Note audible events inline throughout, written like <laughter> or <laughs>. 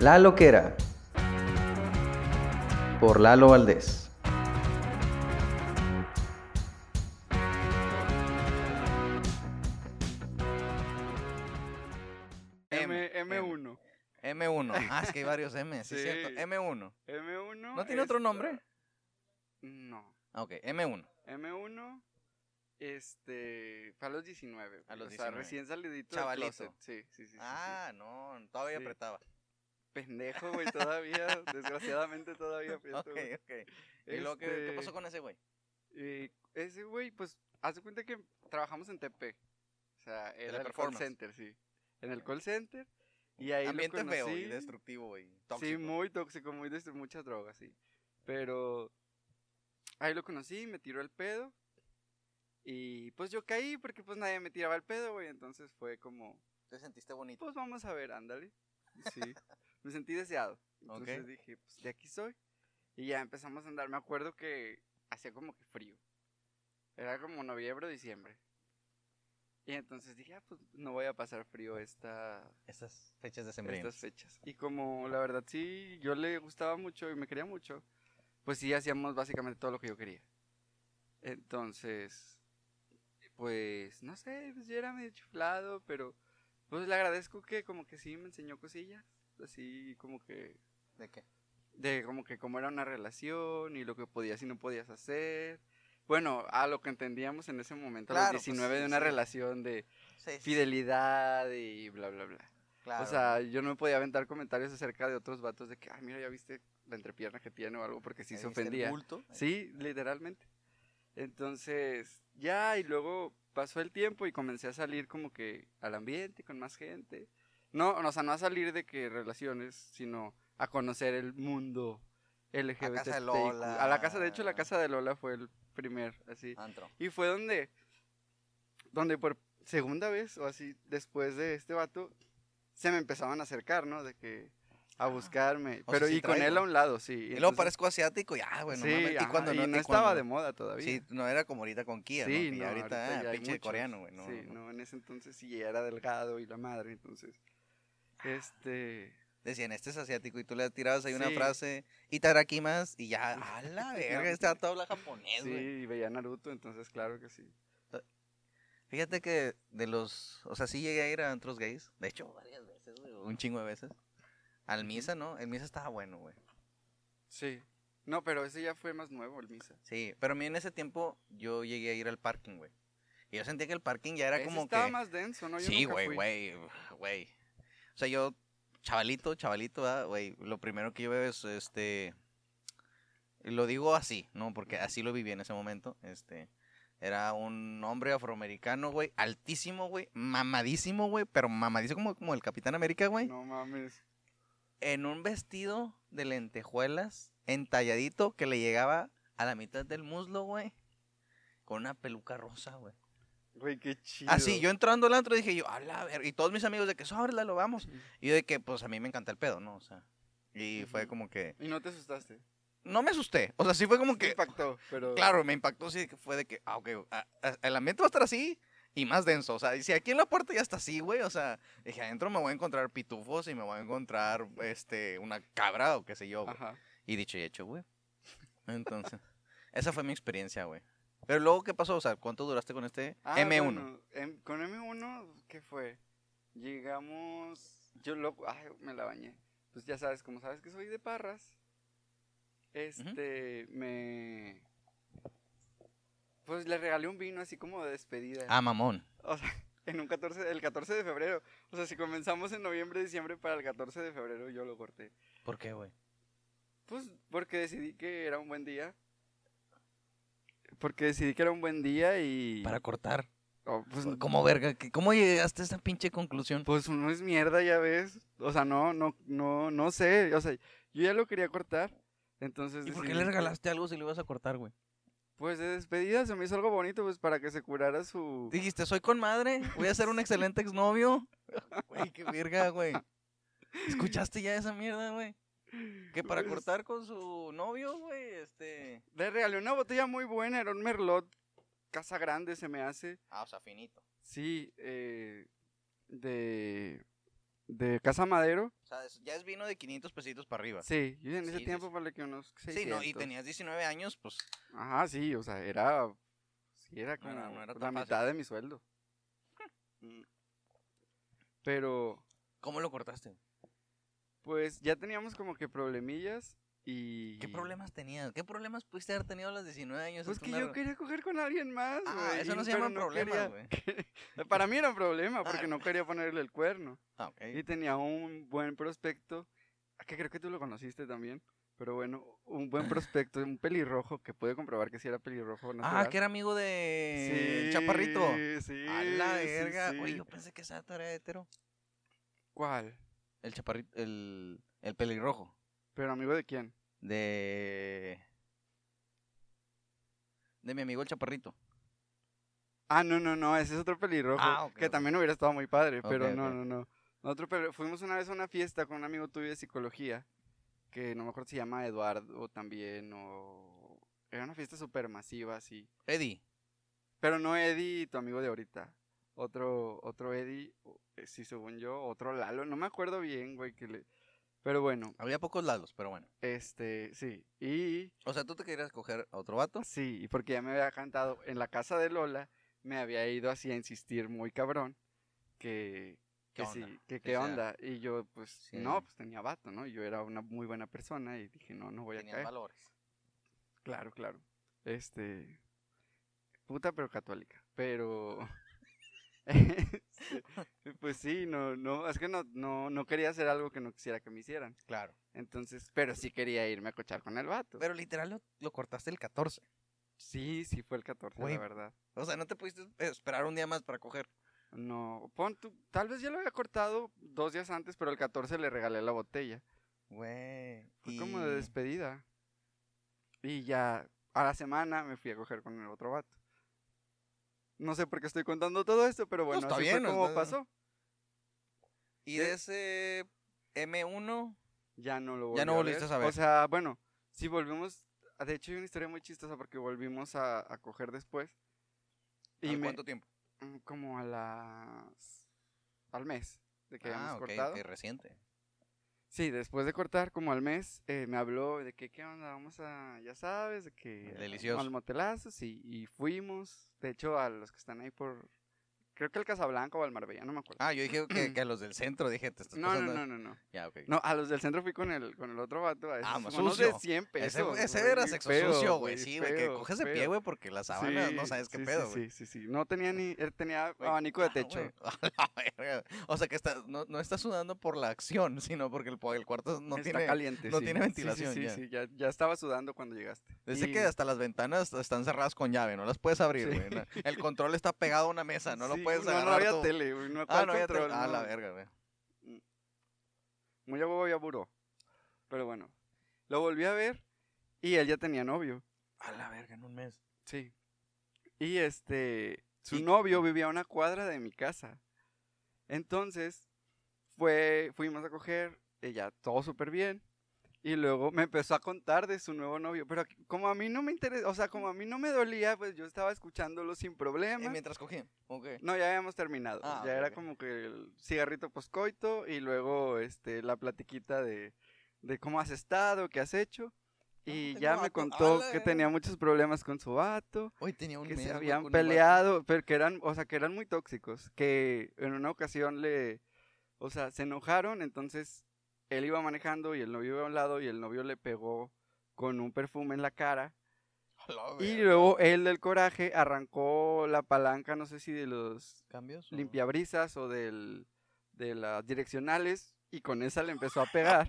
La Loquera. Por Lalo Valdés. M, M, M1. M1. <laughs> Ah, es que hay varios M, sí, es Sí. cierto. M1. M1. ¿No tiene otro nombre? No. Ah, Ok, M1. M1, este, fue a los 19. A los o sea, 19. recién salidito Chavalito. closet. Sí, sí, sí, sí, sí. Ah, no, todavía Sí. apretaba. Pendejo, güey, todavía. desgraciadamente todavía aprieto, <laughs> Ok, ok. ¿Y luego qué, qué Este, pasó con ese güey? eh, ese güey, pues, hace cuenta que trabajamos en TP. O sea, era el call center, sí. En el call center. Y ahí Ambiente lo feo y destructivo, güey. Sí, muy tóxico, muy muchas drogas, sí. Pero ahí lo conocí, me tiró el pedo. Y pues yo caí porque pues nadie me tiraba el pedo, güey. Entonces fue como, ¿Te sentiste bonito? pues vamos a ver, ándale. Sí, <laughs> me sentí deseado. Entonces Ok. dije, pues de aquí soy. Y ya empezamos a andar. Me acuerdo que hacía como que frío. Era como noviembre o diciembre. Y entonces dije, ah, pues no voy a pasar frío esta, Estas fechas de estas fechas. Y como la verdad sí, yo le gustaba mucho y me quería mucho, pues sí hacíamos básicamente todo lo que yo quería. Entonces, pues no sé, pues yo era medio chiflado, pero pues le agradezco que como que sí me enseñó cosillas, así como que ¿De qué? de como que cómo era una relación y lo que podías y no podías hacer. Bueno, a lo que entendíamos en ese momento, a Claro, los pues, 19 sí, de una sí. relación de Sí, fidelidad y bla, bla, bla. claro. O sea, yo no me podía aventar comentarios acerca de otros vatos de que, ay, mira, ya viste la entrepierna que tiene o algo, porque sí ¿Ahí se ofendía. Sí, literalmente. Entonces, ya, y luego pasó el tiempo y comencé a salir como que al ambiente, con más gente. No, o sea, no a salir de que relaciones, sino a conocer el mundo LGBT. casa de Lola. A la casa, de hecho, la casa de Lola fue el primer, así. Antro. Y fue donde, donde por segunda vez o así, después de este vato, se me empezaban a acercar, ¿no? De que a buscarme. O Pero sea, sí y con él a un lado, sí. Y luego entonces- parezco asiático y ah, bueno, sí, mames, y ajá, cuando no, y no y estaba cuando- de moda todavía. Sí, no era como ahorita con Kia, Sí, ¿no? Y no, ahorita, ahorita ah, pinche muchos. coreano, güey, no. sí, no. no, en ese entonces sí era delgado y la madre, entonces. Este. Decían, este es asiático y tú le tirabas ahí una frase, Itarakimas, y ya, <laughs> a la verga, este vato habla japonés, Sí, y veía Naruto, entonces claro que sí. Fíjate que de los, o sea, sí llegué a ir a antros gays, de hecho, varias veces, güey, un chingo de veces. Al Misa, ¿no? El Misa estaba bueno, güey. Sí. No, pero ese ya fue más nuevo, el Misa. Sí, pero a mí en ese tiempo yo llegué a ir al parking, güey. Y yo sentía que el parking ya era Ese como estaba que... más denso, ¿no? Yo Sí, güey, güey, güey. O sea, yo, chavalito, chavalito, ¿verdad, güey? Lo primero que yo veo es, este... Lo digo así, ¿no? Porque así lo viví en ese momento. Este... Era un hombre afroamericano, güey, altísimo, güey, mamadísimo, güey, pero mamadísimo como, como el Capitán América, güey. No mames. En un vestido de lentejuelas, entalladito, que le llegaba a la mitad del muslo, güey. Con una peluca rosa, güey. Güey, qué chido. Así, yo entrando al antro dije yo, a la verga. Y todos mis amigos de que, sóbrela, lo vamos. Ujú. Y yo de que, pues a mí me encanta el pedo, ¿no? O sea, y fue Ujú. como que, Y no te asustaste. no me asusté. O sea, sí fue como Sí que, impactó, pero... claro, me impactó, sí, fue de que, ah, ok, ah, ah, el ambiente va a estar así y más denso. O sea, y si aquí en la puerta ya está así, güey, o sea, dije, adentro me voy a encontrar pitufos y me voy a encontrar, este, una cabra o qué sé yo, güey. Ajá. Y dicho y hecho, güey. Entonces, esa fue mi experiencia, güey. Pero luego, ¿qué pasó? O sea, ¿cuánto duraste con este Ah, M1? bueno, em- con M1, ¿qué fue? Llegamos. Yo lo. Ay, me la bañé. Pues ya sabes, como sabes que soy de Parras. Este. Me. Pues le regalé un vino así como de despedida. Ah, mamón. O sea, <laughs> en un 14. El 14 de febrero. O sea, si comenzamos en noviembre, diciembre, para el 14 de febrero yo lo corté. ¿Por qué, güey? Pues porque decidí que era un buen día. Porque decidí que era un buen día y. Para cortar. oh, pues, ¿Cómo verga? ¿Qué- ¿Cómo llegaste a esa pinche conclusión? Pues uno es mierda, ya ves. O sea, no, no, no, no sé. O sea, yo ya lo quería cortar. Entonces. ¿Y por qué decidí le regalaste algo si lo ibas a cortar, güey? Pues de despedida se me hizo algo bonito, pues para que se curara su. Dijiste, soy con madre, voy a ser un excelente exnovio. <laughs> Güey, qué verga, güey. ¿Escuchaste ya esa mierda, güey? Que para Pues- cortar con su novio, güey, este... Le regalé una botella muy buena, era un merlot. Casa grande se me hace. Ah, o sea, finito. Sí, eh, de. de Casa Madero. O sea, ya es vino de 500 pesitos para arriba. Sí, yo en ese Sí, sí, tiempo sí. vale que unos Sí, 600. no, y tenías 19 años, pues Ajá, sí, o sea, era. Sí, era como no la mitad de mi sueldo. <laughs> Pero, ¿cómo lo cortaste? Pues ya teníamos como que problemillas y. ¿Qué problemas tenías? ¿Qué problemas pudiste haber tenido a los 19 años? Pues Es que una- yo quería coger con alguien más. Ah, güey, eso no se problemas, quería- güey. Para mí era un problema porque Ah. no quería ponerle el cuerno. Ah, ok. Y tenía un buen prospecto, que creo que tú lo conociste también. Pero bueno, un buen <laughs> prospecto, un pelirrojo que puede comprobar que sí era pelirrojo. Ah, natural. que era amigo de Sí, Chaparrito. Sí, A la sí, verga. sí. Oye, yo pensé que esa era hetero. ¿Cuál? El Chaparrito, el, el pelirrojo. ¿Pero amigo de quién? De... De mi amigo el Chaparrito. Ah, no, no, no, ese es otro pelirrojo. Ah, que también hubiera estado muy padre, pero no, no, no. Nosotros pero fuimos una vez a una fiesta con un amigo tuyo de psicología, que no me acuerdo si se llama Eduardo también, o... Era una fiesta súper masiva, así. Eddie. Pero no Eddie, tu amigo de ahorita. Otro, otro Eddie, eh, sí, según yo, otro Lalo, no me acuerdo bien, güey, que le... Pero bueno, Había pocos lados, pero bueno. este, sí. Y O sea, ¿tú te querías coger a otro vato? Sí, y porque ya me había cantado en la casa de Lola, me había ido así a insistir muy cabrón que, ¿Qué que onda? sí, que qué sea- onda. Y yo, pues, Sí. no, pues tenía vato, ¿no? Yo era una muy buena persona y dije, no, no voy a Tenían caer. valores. Claro, claro. Este, puta pero católica, pero... <laughs> <laughs> pues sí, no, no, es que no, no, no quería hacer algo que no quisiera que me hicieran. Claro. Entonces, pero sí quería irme a cochar con el vato. Pero literal lo, lo cortaste el 14. sí, sí fue el 14, Güey. la verdad. O sea, no te pudiste esperar un día más para coger. No, pon tú, tal vez ya lo había cortado dos días antes, pero el 14 le regalé la botella. Güey. Fue y- como de despedida. Y ya a la semana me fui a coger con el otro vato. No sé por qué estoy contando todo esto, pero bueno, está así bien, fue como está- pasó. Y de ese M1, Ya no lo Ya no volví volviste ver. a saber. O sea, bueno, si volvimos, de hecho hay una historia muy chistosa porque volvimos a, a coger después. Y ¿al me, ¿cuánto tiempo? mm, como a las, al mes de que habíamos Ah, ok, cortado. ok, reciente. Sí, después de cortar, como al mes, eh, me habló de que, ¿qué onda? Vamos a, ya sabes, de que... a- Delicioso. Al motelazo, sí, y fuimos, de hecho, a los que están ahí por, creo que el Casablanca o al Marbella, no me acuerdo. Ah, yo dije que, <clears throat> que a los del centro, dije, te estás no, no, pasando. no, no, no. Ya. No, a los del centro fui con el, con el otro vato, a esos Ah, más sucio. de 100 ese pesos. ese güey, era sexo feo, sucio, güey. Sí, güey, que coges de pie, güey, porque las sábanas no sabes qué sí, pedo, güey. Sí, sí, sí, no tenía ni, él tenía <laughs> abanico de techo. <laughs> O sea que está, no, no está sudando por la acción, <laughs> sino porque el, el cuarto no Está tiene... caliente, no sí. tiene sí, ventilación, Sí, ya. sí, ya, ya estaba sudando cuando llegaste. Dice Y- que hasta las ventanas están cerradas con llave, no las puedes abrir, güey. El control está pegado a una mesa, no lo Sí, puedes no, agarrar No, había tele, güey, no, Ah, ¿cuál no había tele. Ah, la verga, güey. Muy a huevo ya buró. Pero bueno, lo volví a ver y él ya tenía novio. A la verga, en un mes. Sí. Y este, su Y- novio vivía a una cuadra de mi casa. Entonces, fue, fuimos a coger, ella todo súper bien. Y luego me empezó a contar de su nuevo novio. Pero como a mí no me interesa, o sea, como a mí no me dolía, pues yo estaba escuchándolo sin problema. mientras cogí. Ok. No, ya habíamos terminado. Ah, ya ok, era ok. como que el cigarrito poscoito y luego este la platiquita de, de cómo has estado, qué has hecho. Y tengo ya me contó ¡Ala, que tenía muchos problemas con su vato, Hoy tenía un que se habían peleado, pero que eran, o sea, que eran muy tóxicos, que en una ocasión le, o sea, se enojaron, entonces él iba manejando y el novio iba a un lado y el novio le pegó con un perfume en la cara. Y luego él del coraje arrancó la palanca, no sé si de los ¿Cambios? o- limpiabrisas o del, de las direccionales y con esa le empezó a <laughs> pegar.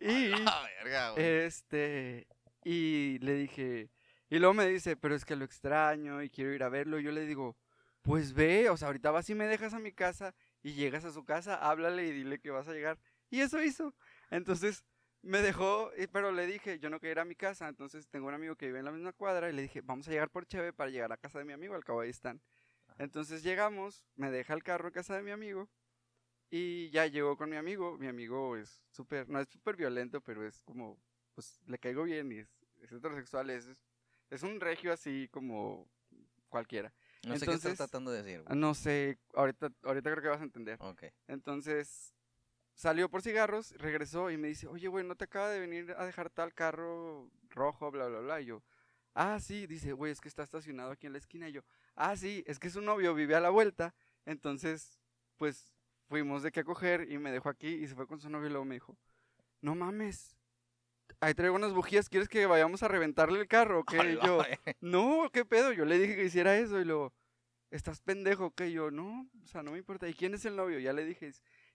Y verga, este y le dije y luego me dice, "Pero es que lo extraño y quiero ir a verlo." Y yo le digo, "Pues ve, o sea, ahorita vas y me dejas a mi casa y llegas a su casa, háblale y dile que vas a llegar." Y eso hizo. Entonces me dejó, pero le dije, yo no quería ir a mi casa, entonces tengo un amigo que vive en la misma cuadra y le dije, vamos a llegar por Cheve para llegar a casa de mi amigo, al cabo ahí están. Entonces llegamos, me deja el carro en casa de mi amigo y ya llegó con mi amigo. Mi amigo es súper, no es súper violento, pero es como, pues le caigo bien y es, es heterosexual, es, es un regio así como cualquiera. No sé qué estás tratando de decir, güey. No sé, ahorita, ahorita creo que vas a entender. Ok. Entonces, salió por cigarros, regresó y me dice, oye, güey, ¿no te acaba de venir a dejar tal carro rojo, bla, bla, bla? Y yo, ah, sí, dice, güey, es que está estacionado aquí en la esquina. Y yo, ah, sí, es que su novio vive a la vuelta. Entonces, pues, fuimos de qué coger y me dejó aquí y se fue con su novio y luego me dijo, no mames, ahí traigo unas bujías, ¿quieres que vayamos a reventarle el carro? o qué?" Y yo, no, ¿qué pedo? Yo le dije que hiciera eso y luego, ¿estás pendejo? que Yo, no, o sea, no me importa. ¿Y quién es el novio? Ya le dije,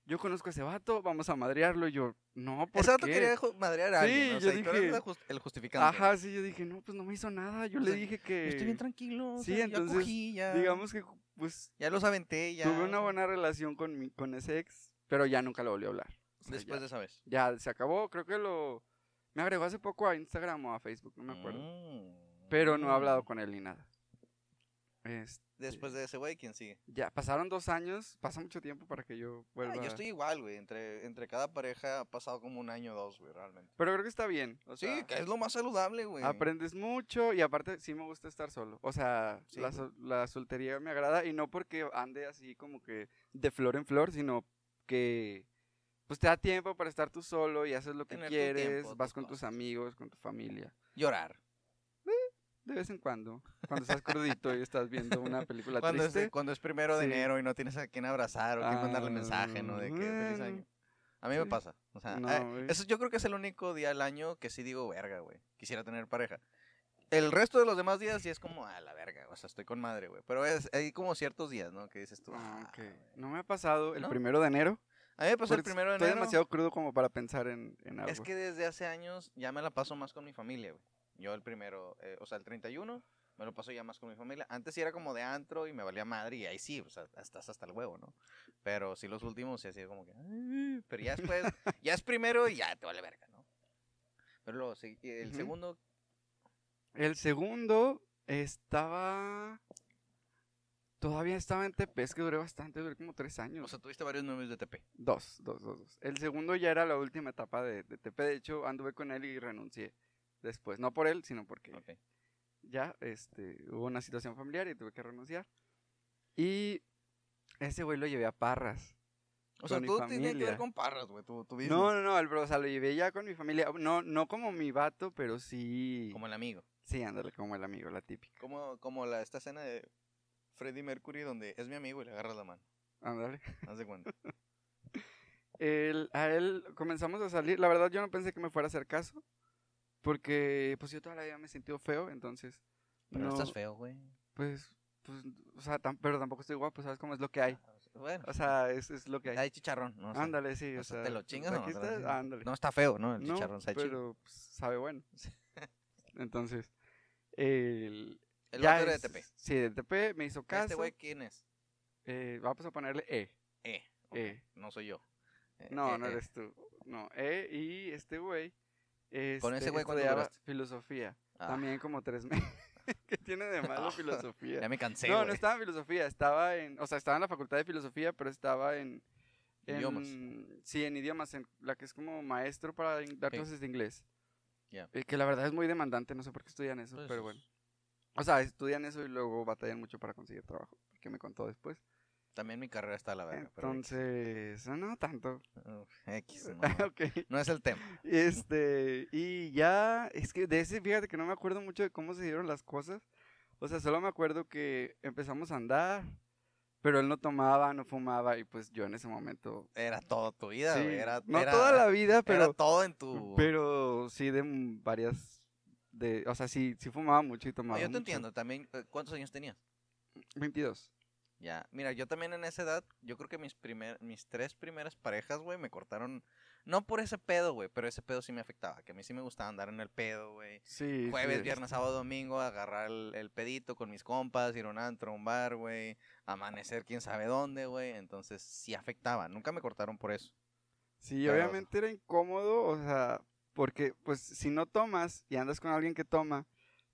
yo conozco a ese vato, vamos a madrearlo. Y yo, no, ¿por Ese vato qué? quería madrear a alguien. O yo sea, tú dije- el justificante. Ajá, sí, yo dije, no, pues no me hizo nada. Yo O le sea, dije Yo que... Estoy bien tranquilo. o Sí, sea, entonces, ya cogí, ya. Digamos que, pues, Ya los aventé, ya. tuve una buena relación con, mi, con ese ex, pero ya nunca lo volví a hablar. Después ya, de esa vez. ya se acabó, creo que lo... Me agregó hace poco a Instagram o a Facebook, no me acuerdo. Mm. Pero no he hablado con él ni nada. Este, Después de ese güey, ¿quién sigue? Ya, pasaron dos años, pasa mucho tiempo para que yo Ah, vuelva. yo estoy igual, güey. Entre, entre cada pareja ha pasado como un año o dos, güey, realmente. Pero creo que está bien. O Sí, sea, que es lo más saludable, güey. aprendes mucho y aparte sí me gusta estar solo. O sea, Sí, la, la soltería me agrada y no porque ande así como que de flor en flor, sino que pues te da tiempo para estar tú solo y haces lo que Tener quieres, tiempo, vas tus con tus cosas. amigos, con tu familia. Llorar. De vez en cuando, cuando estás crudito y estás viendo una <laughs> película Cuando es, triste. cuando es primero de Sí. enero y no tienes a quién abrazar o quién mandarle mensaje, ¿no? De que feliz bueno, año. A mí me pasa. O sea, No, eh, eso yo creo que es el único día al año que sí digo, verga, güey. Quisiera tener pareja. El resto de los demás días sí es como, a la verga, o sea, estoy con madre, güey. Pero es, hay como ciertos días, ¿no? Que dices tú, Ah, ah. No me ha pasado el ¿No? primero de enero. A mí me pasó el primero de Estoy enero. demasiado crudo como para pensar en, en algo. Es que desde hace años ya me la paso más con mi familia, güey. Yo el primero, eh, o sea, el 31 me lo paso ya más con mi familia. Antes sí era como de antro y me valía madre y ahí sí, o sea, estás hasta el huevo, ¿no? Pero sí los últimos sí sido como que... "Ay", Pero ya después, <laughs> ya es primero y ya te vale verga, ¿no? Pero luego, sí, el segundo, El segundo estaba. Todavía estaba en TP, es que duré bastante, duré como tres años. o sea, tuviste varios novios de TP. dos, dos, dos, dos. El segundo ya era la última etapa de, de TP, de hecho anduve con él y renuncié después. No por él, sino porque Ok. ya este, hubo una situación familiar y tuve que renunciar. Y ese güey lo llevé a Parras. O sea, tú tienes que ver con parras, güey, tu, tu No, no, no, el bro, o sea, lo llevé ya con mi familia. No, no como mi vato, pero sí. Como el amigo. Sí, ándale, como el amigo, la típica. Como, como la, esta escena de Freddie Mercury donde es mi amigo y le agarras la mano. Ándale. Haz de cuenta. <laughs> Él, a él comenzamos a salir. La verdad, yo no pensé que me fuera a hacer caso. Porque, pues yo toda la vida me he sentido feo, entonces. Pero no, estás feo, güey. Pues, pues, o sea, tam- pero tampoco estoy guapo, ¿sabes cómo es lo que hay? Bueno, O sea, es, es lo que hay. hay chicharrón, ¿no? O sea, ándale, sí, o o sea, sea. ¿te lo chingas no? está- ándale. No está feo, ¿no? El chicharrón chido. pero pues, sabe bueno. <laughs> Entonces, el, El ya era de es- TP. Sí, de TP me hizo caso. ¿Este güey quién es? eh, vamos a ponerle E. Ok, Eh. No soy yo. No, eh, no eh. eres tú. No, E y este güey. ¿Con ese este, güey duraste? filosofía. Ah, También como tres meses. <laughs> ¿Qué tiene de malo <laughs> filosofía? Ya me cansé, no, no estaba en filosofía, estaba en, o sea, estaba en la facultad de filosofía, pero estaba en, en- Idiomas. sí, en idiomas, en la que es como maestro para dar Sí. clases de inglés. Eh, que la verdad es muy demandante, no sé por qué estudian eso, Pues, pero bueno. O sea, estudian eso y luego batallan mucho para conseguir trabajo, que me contó después. También mi carrera está a la verga. pero X. Entonces, no, no tanto. X, <laughs> no, ok. no es el tema. Este, y ya, es que de ese, fíjate que no me acuerdo mucho de cómo se dieron las cosas. O sea, solo me acuerdo que empezamos a andar, pero él no tomaba, no fumaba, y pues yo en ese momento. Era todo tu vida, sí. Era, no era- toda la vida, era pero, todo en tu... pero sí de varias. De, o sea, sí, sí fumaba mucho y tomaba. yo te mucho. entiendo. También, eh, ¿cuántos años tenías? 22. Ya, mira, yo también en esa edad, yo creo que mis primer, mis tres primeras parejas, güey, me cortaron, no por ese pedo, güey, pero ese pedo sí me afectaba, que a mí sí me gustaba andar en el pedo, güey. Sí. Jueves, sí, viernes, sábado, domingo, agarrar el, el pedito con mis compas, ir a un antro, a un bar, güey, amanecer quién sabe dónde, güey, entonces sí afectaba, nunca me cortaron por eso. Sí, Pero- obviamente era incómodo, o sea, porque pues si no tomas y andas con alguien que toma,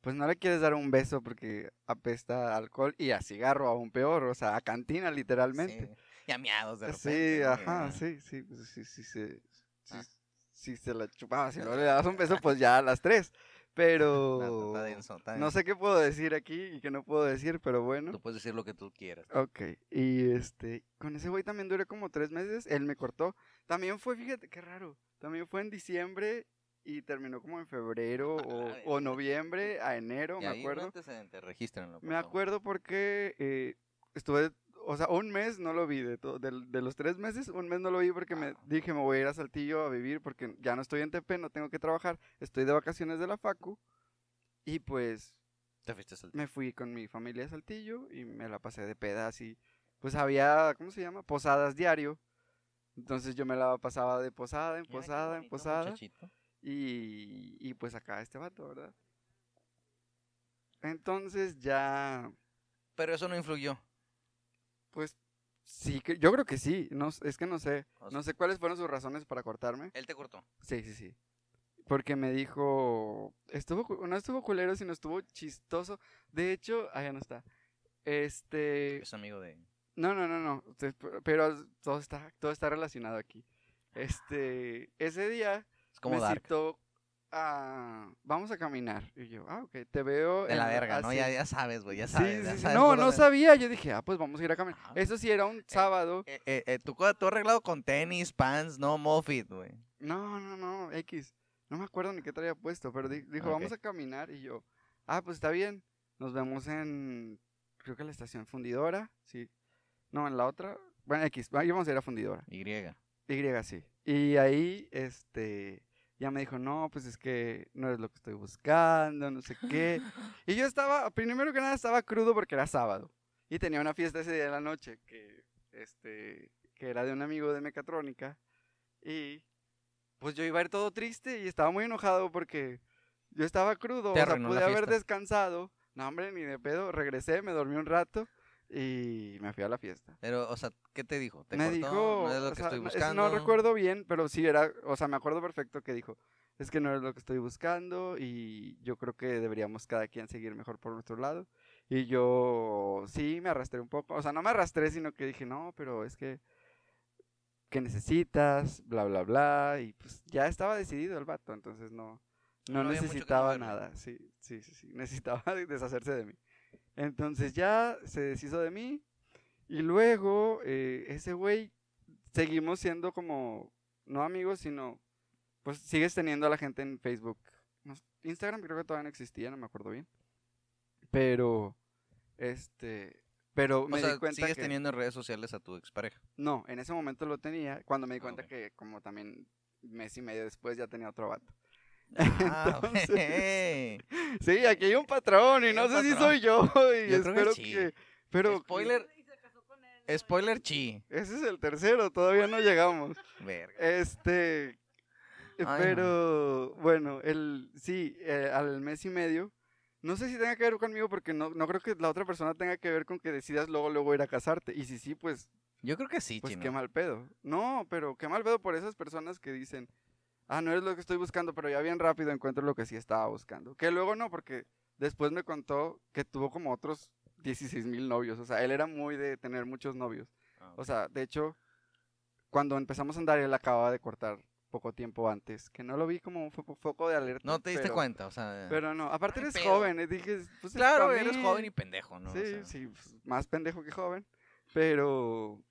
pues no le quieres dar un beso porque apesta a alcohol y a cigarro aún peor, o sea, a cantina literalmente. Sí, y a miados de Sí, repente. ¿no? ajá, sí, sí, pues sí, sí, sí, Ah. sí se la chupaba, si no le <laughs> dabas un beso, pues ya a las tres. Pero Está denso, está no sé qué puedo decir aquí y qué no puedo decir, pero bueno. Tú puedes decir lo que tú quieras. Ok, y este, con ese güey también duré como tres meses, él me cortó. También fue, fíjate, qué raro, también fue en diciembre y terminó como en febrero <laughs> o, Ay, o noviembre a enero, Y me ahí acuerdo. regístrenlo, Me acuerdo porque eh, estuve, o sea, un mes no lo vi, de, to- del- de, los tres meses, un mes no lo vi porque me Ah. dije me voy a ir a Saltillo a vivir porque ya no estoy en TP, no tengo que trabajar, estoy de vacaciones de la Facu y pues Te fuiste al me fui con mi familia a Saltillo y me la pasé de pedas y pues había, ¿cómo se llama? Posadas diario. Entonces yo me la pasaba de posada en Mira posada en posada muchachito. Y, y pues acá este vato, ¿verdad? Entonces ya, Pero eso no influyó. pues sí, que, yo creo que sí, no, es que no sé, O no sé cuáles fueron sus razones para cortarme. Él te cortó. Sí, sí, sí. Porque me dijo, estuvo, no estuvo culero, sino estuvo chistoso. De hecho, ya no está. Este, Es amigo de. No, no, no, no. Pero todo está, todo está relacionado aquí. Este, ese día Es como me Dark. citó a, vamos a caminar. Y yo, ah, ok, te veo. De la verga, ¿no? así". Ya, ya sabes, güey. Ya sabes. sí, ya sí. sabes No, no sabía. Yo dije, ah, pues vamos a ir a caminar. Ajá. Eso sí era un sábado. Eh, eh, eh, tú, tú arreglado con tenis, pants, no mofit, güey. No, no, no, X. No me acuerdo ni qué traía puesto, pero di- dijo, vamos a caminar. Y yo, ah, pues está bien. Nos vemos en, creo que la estación fundidora. Sí. No, en la otra. Bueno, X. Íbamos a ir a fundidora. Y. Y sí. Y ahí, este, ya me dijo, no, pues es que no es lo que estoy buscando, no sé qué. <laughs> Y yo estaba, primero que nada, estaba crudo porque era sábado. Y tenía una fiesta ese día de la noche que, este, que era de un amigo de mecatrónica. Y pues yo iba a ir todo triste y estaba muy enojado porque yo estaba crudo, Te o sea, arruinó pude haber descansado. No, hombre, ni de pedo. Regresé, me dormí un rato y me fui a la fiesta. Pero, o sea, ¿qué te dijo? ¿Te me cortó? dijo, No es lo que sea, estoy buscando. no recuerdo bien, pero sí era, o sea, me acuerdo perfecto que dijo, es que no es lo que estoy buscando y yo creo que deberíamos cada quien seguir mejor por nuestro lado. Y yo sí me arrastré un poco, o sea, no me arrastré, sino que dije, no, pero es que, ¿qué necesitas? Bla, bla, bla. Y pues ya estaba decidido el vato, entonces no, no, necesitaba nada. Sí, sí, sí, sí, <laughs> necesitaba deshacerse de mí. Entonces ya se deshizo de mí. Y luego, eh, ese güey, seguimos siendo como, no amigos, sino, pues sigues teniendo a la gente en Facebook. Instagram creo que todavía no existía, no me acuerdo bien. Pero, este, pero me sea, di cuenta sigues que... teniendo en redes sociales a tu expareja. No, en ese momento lo tenía, cuando me di Ah, cuenta que como también mes y medio después ya tenía otro vato. Ah, <laughs> Entonces. Sí, aquí hay un patrón y no sé si patrón. soy yo <laughs> y Yo creo que espero sí. que... Pero Spoiler, ¿no? spoiler chi. ese es el tercero, todavía no llegamos. Verga. Este, no. pero bueno, el sí, eh, al mes y medio. No sé si tenga que ver conmigo porque no, no creo que la otra persona tenga que ver con que decidas luego luego ir a casarte. Y si sí, pues Yo creo que sí, pues chino. qué mal pedo. No, pero qué mal pedo por esas personas que dicen, ah, no es lo que estoy buscando, pero ya bien rápido encuentro lo que sí estaba buscando. Que luego no, porque después me contó que tuvo como otros 16 mil novios. O sea, él era muy de tener muchos novios. Ah, O sea, de hecho, cuando empezamos a andar, él acababa de cortar poco tiempo antes, que no lo vi como un fo- foco de alerta. no te diste pero- cuenta, o sea. Pero no, aparte eres pedo. joven, eh, dije, pues es claro, eres joven y pendejo, ¿no? O Sí, sea, sí, pues, más pendejo que joven, pero,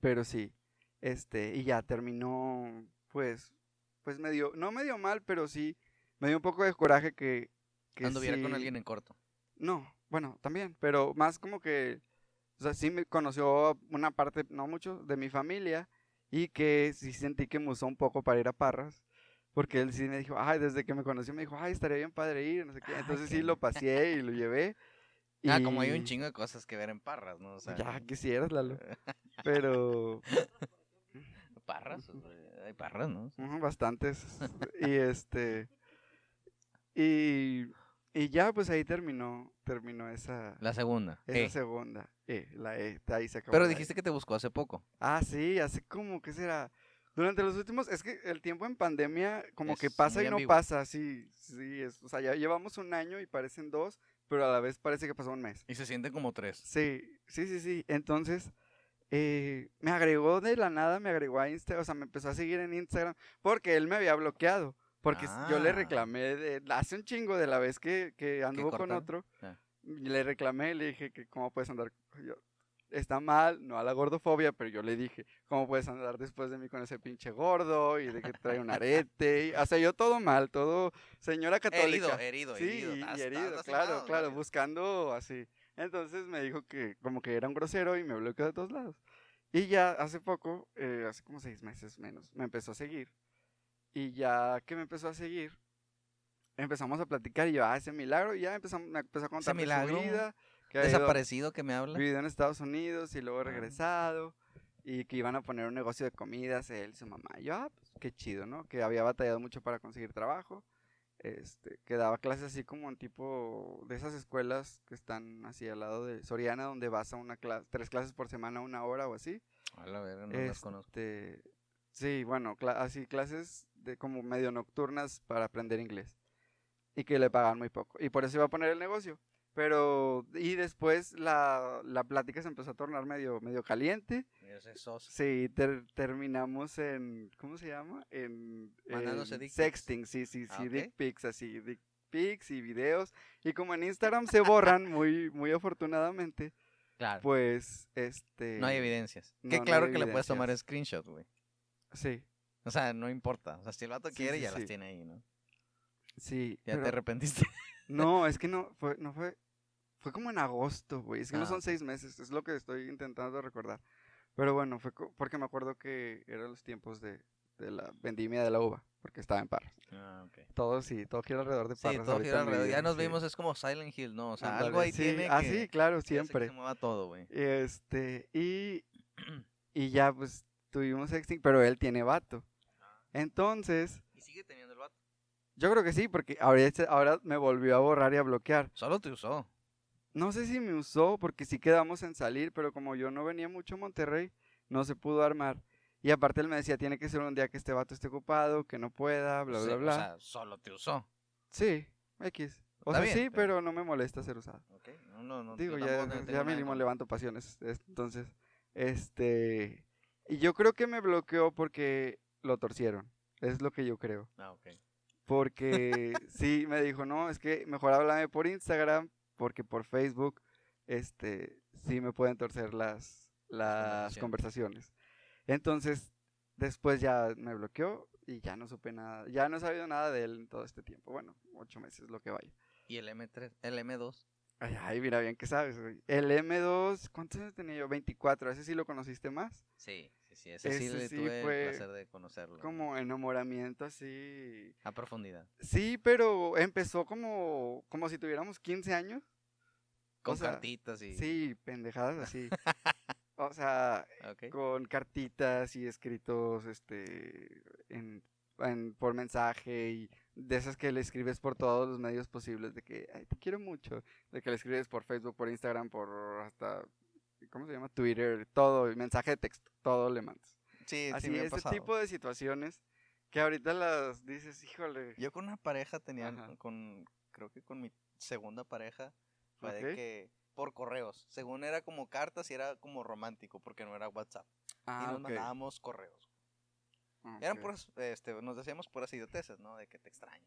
pero sí, este, y ya terminó, pues, pues medio, no medio mal, pero sí, me dio un poco de coraje que, que Anduviera con sí- alguien en corto. No, bueno, también, pero más como que, o sea, sí me conoció una parte, no mucho, de mi familia, y que sí sentí que me usó un poco para ir a Parras, porque él sí me dijo, ay, desde que me conoció me dijo, ay, estaría bien padre ir, no sé qué, Ay, entonces qué sí lo <laughs> paseé y lo llevé. Ah, como hay un y- chingo de cosas que ver en Parras, ¿no? O sea, ya quisieras, Lalo. Pero <laughs> Parras, hay Parras, ¿no? bastantes. <laughs> y este. Y, y ya, pues ahí terminó, terminó esa, La segunda. esa eh. segunda. E, la E, ahí se acabó. Pero la dijiste E. que te buscó hace poco. Ah, sí, hace como, ¿qué será? Durante los últimos, es que el tiempo en pandemia como que pasa y no ambiguo. pasa, sí, sí, es, o sea, ya llevamos un año y parecen dos, pero a la vez parece que pasó un mes. Y se sienten como tres. Sí, sí, sí, sí. Entonces, eh, me agregó de la nada, me agregó a Instagram, o sea, me empezó a seguir en Instagram porque él me había bloqueado. Porque s- yo le Ah. reclamé de, hace un chingo de la vez que, que anduvo con otro. Ah. Le reclamé, le dije que cómo puedes andar. yo- está mal, no a la gordofobia, pero yo le dije, ¿cómo puedes andar después de mí con ese pinche gordo? Y de que trae un arete. y- o sea, yo todo mal, todo señora católica. Herido, herido, Sí, herido. Estás- herido, estás claro, claro, buscando así. Entonces me dijo que como que era un grosero y me bloqueó de todos lados. Y ya hace poco, eh, hace como seis meses menos, me empezó a seguir. Y ya que me empezó a seguir, empezamos a platicar y yo, ah, ese milagro, y ya empezamos, me empezó a contar milagro vida. Que había ido- Desaparecido que me habla. vivido en Estados Unidos y luego Ah. regresado. Y que iban a poner un negocio de comidas él y su mamá. Y yo, ah, pues qué chido, ¿no? Que había batallado mucho para conseguir trabajo. Este, que daba clases así como en tipo de esas escuelas que están así al lado de Soriana, donde vas a una clase, tres clases por semana, una hora o así. A la verga, no las conozco. Este, sí, bueno, así clases de como medio nocturnas para aprender inglés. Y que le pagan muy poco. Y por eso iba a poner el negocio. Pero, y después la, la plática se empezó a tornar medio, medio caliente. Sí, ter- terminamos en, ¿cómo se llama? En, Mandándose en dick pics. sexting, sí, sí, Ah, sí, ok. dick pics, así, dick pics y videos. Y como en Instagram se borran muy, muy afortunadamente, Claro. pues, este... no hay evidencias. no, que claro que le puedes tomar screenshot, güey. Sí, O sea, no importa. O sea, si el vato Sí, quiere, sí, ya sí. las tiene ahí, ¿no? sí. Ya te arrepentiste. <laughs> No, es que no, fue, no fue, fue como en agosto, güey. Es que no Ah, son ok. seis meses, es lo que estoy intentando recordar. Pero bueno, fue porque me acuerdo que eran los tiempos de, de la vendimia de la uva, porque estaba en Parras. ah, ok. Todo sí, todo gira alrededor de Sí, Parras. todo ahorita gira alrededor. Ya nos sí. vimos, es como Silent Hill, ¿no? O sea, algo ahí sí, tiene Ah, que... sí, claro, siempre. se mueva todo, güey. Este, y, <clears throat> y ya pues tuvimos sexting, pero él tiene vato. Entonces, Y sigue teniendo. Yo creo que sí, porque ahora, ahora me volvió a borrar y a bloquear. Solo te usó. No sé si me usó porque sí quedamos en salir, pero como yo no venía mucho a Monterrey, no se pudo armar. Y aparte él me decía, tiene que ser un día que este vato esté ocupado, que no pueda, bla, Sí, bla, O bla. sea, solo te usó. sí, X. O Está sea, bien, sí, pero- pero no me molesta ser usado. Ok. No, no, no. Digo, ya, ya mínimo levanto pasiones. es- Entonces, este... Y yo creo que me bloqueó porque lo torcieron. Es lo que yo creo. Ah, ok. Porque sí, me dijo, no, es que mejor háblame por Instagram, porque por Facebook, este, sí me pueden torcer las, las conversaciones. Entonces, después ya me bloqueó y ya no supe nada, ya no he sabido nada de él en todo este tiempo. Bueno, ocho meses, lo que vaya. ¿Y el M3? ¿El M2? Ay, ay, mira bien que sabes, güey. El M2, ¿cuántos años tenía yo? 24, ese sí lo conociste más. Sí, sí, sí. Ese, sí Ese le sí tuve fue el placer de conocerlo. Como enamoramiento así. A profundidad. Sí, pero empezó como, como si tuviéramos 15 años. Con sea, cartitas y... Sí, pendejadas así. <laughs> o sea, con cartitas y escritos este en, en- por mensaje y de esas que le escribes por todos los medios posibles de que ay, te quiero mucho, de que le escribes por Facebook, por Instagram, por hasta ¿cómo se llama? Twitter, todo, mensaje de texto, todo le mandas. Sí, sí Así me ha ese pasado. tipo de situaciones que ahorita las dices, híjole. Yo con una pareja tenía, Ajá. con, creo que con mi segunda pareja, fue de que por correos, según era como cartas y era como romántico, porque no era WhatsApp. y Ah, nos mandábamos correos. ah, Eran puras, este, nos decíamos puras idioteces, ¿no? De que te extraño.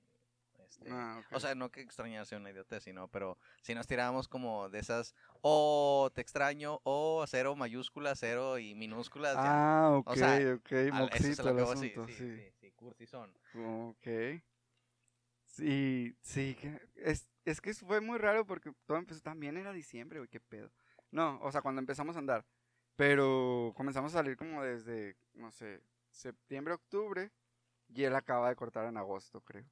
Este, Ah, O sea, no que extrañarse una idiotez, sino, pero si nos tirábamos como de esas, o te extraño, o cero mayúsculas, cero y minúsculas, ya. Ah, ok, sea, ok, Al- eso es moxito lo el que hago, sí, asunto, sí, sí. sí, sí, cursi son. Ok. Sí, sí, es, es que fue muy raro porque todo empezó, también era diciembre, güey, qué pedo. No, o sea, cuando empezamos a andar, pero comenzamos a salir como desde, no sé, septiembre, octubre, y él acaba de cortar en agosto, creo.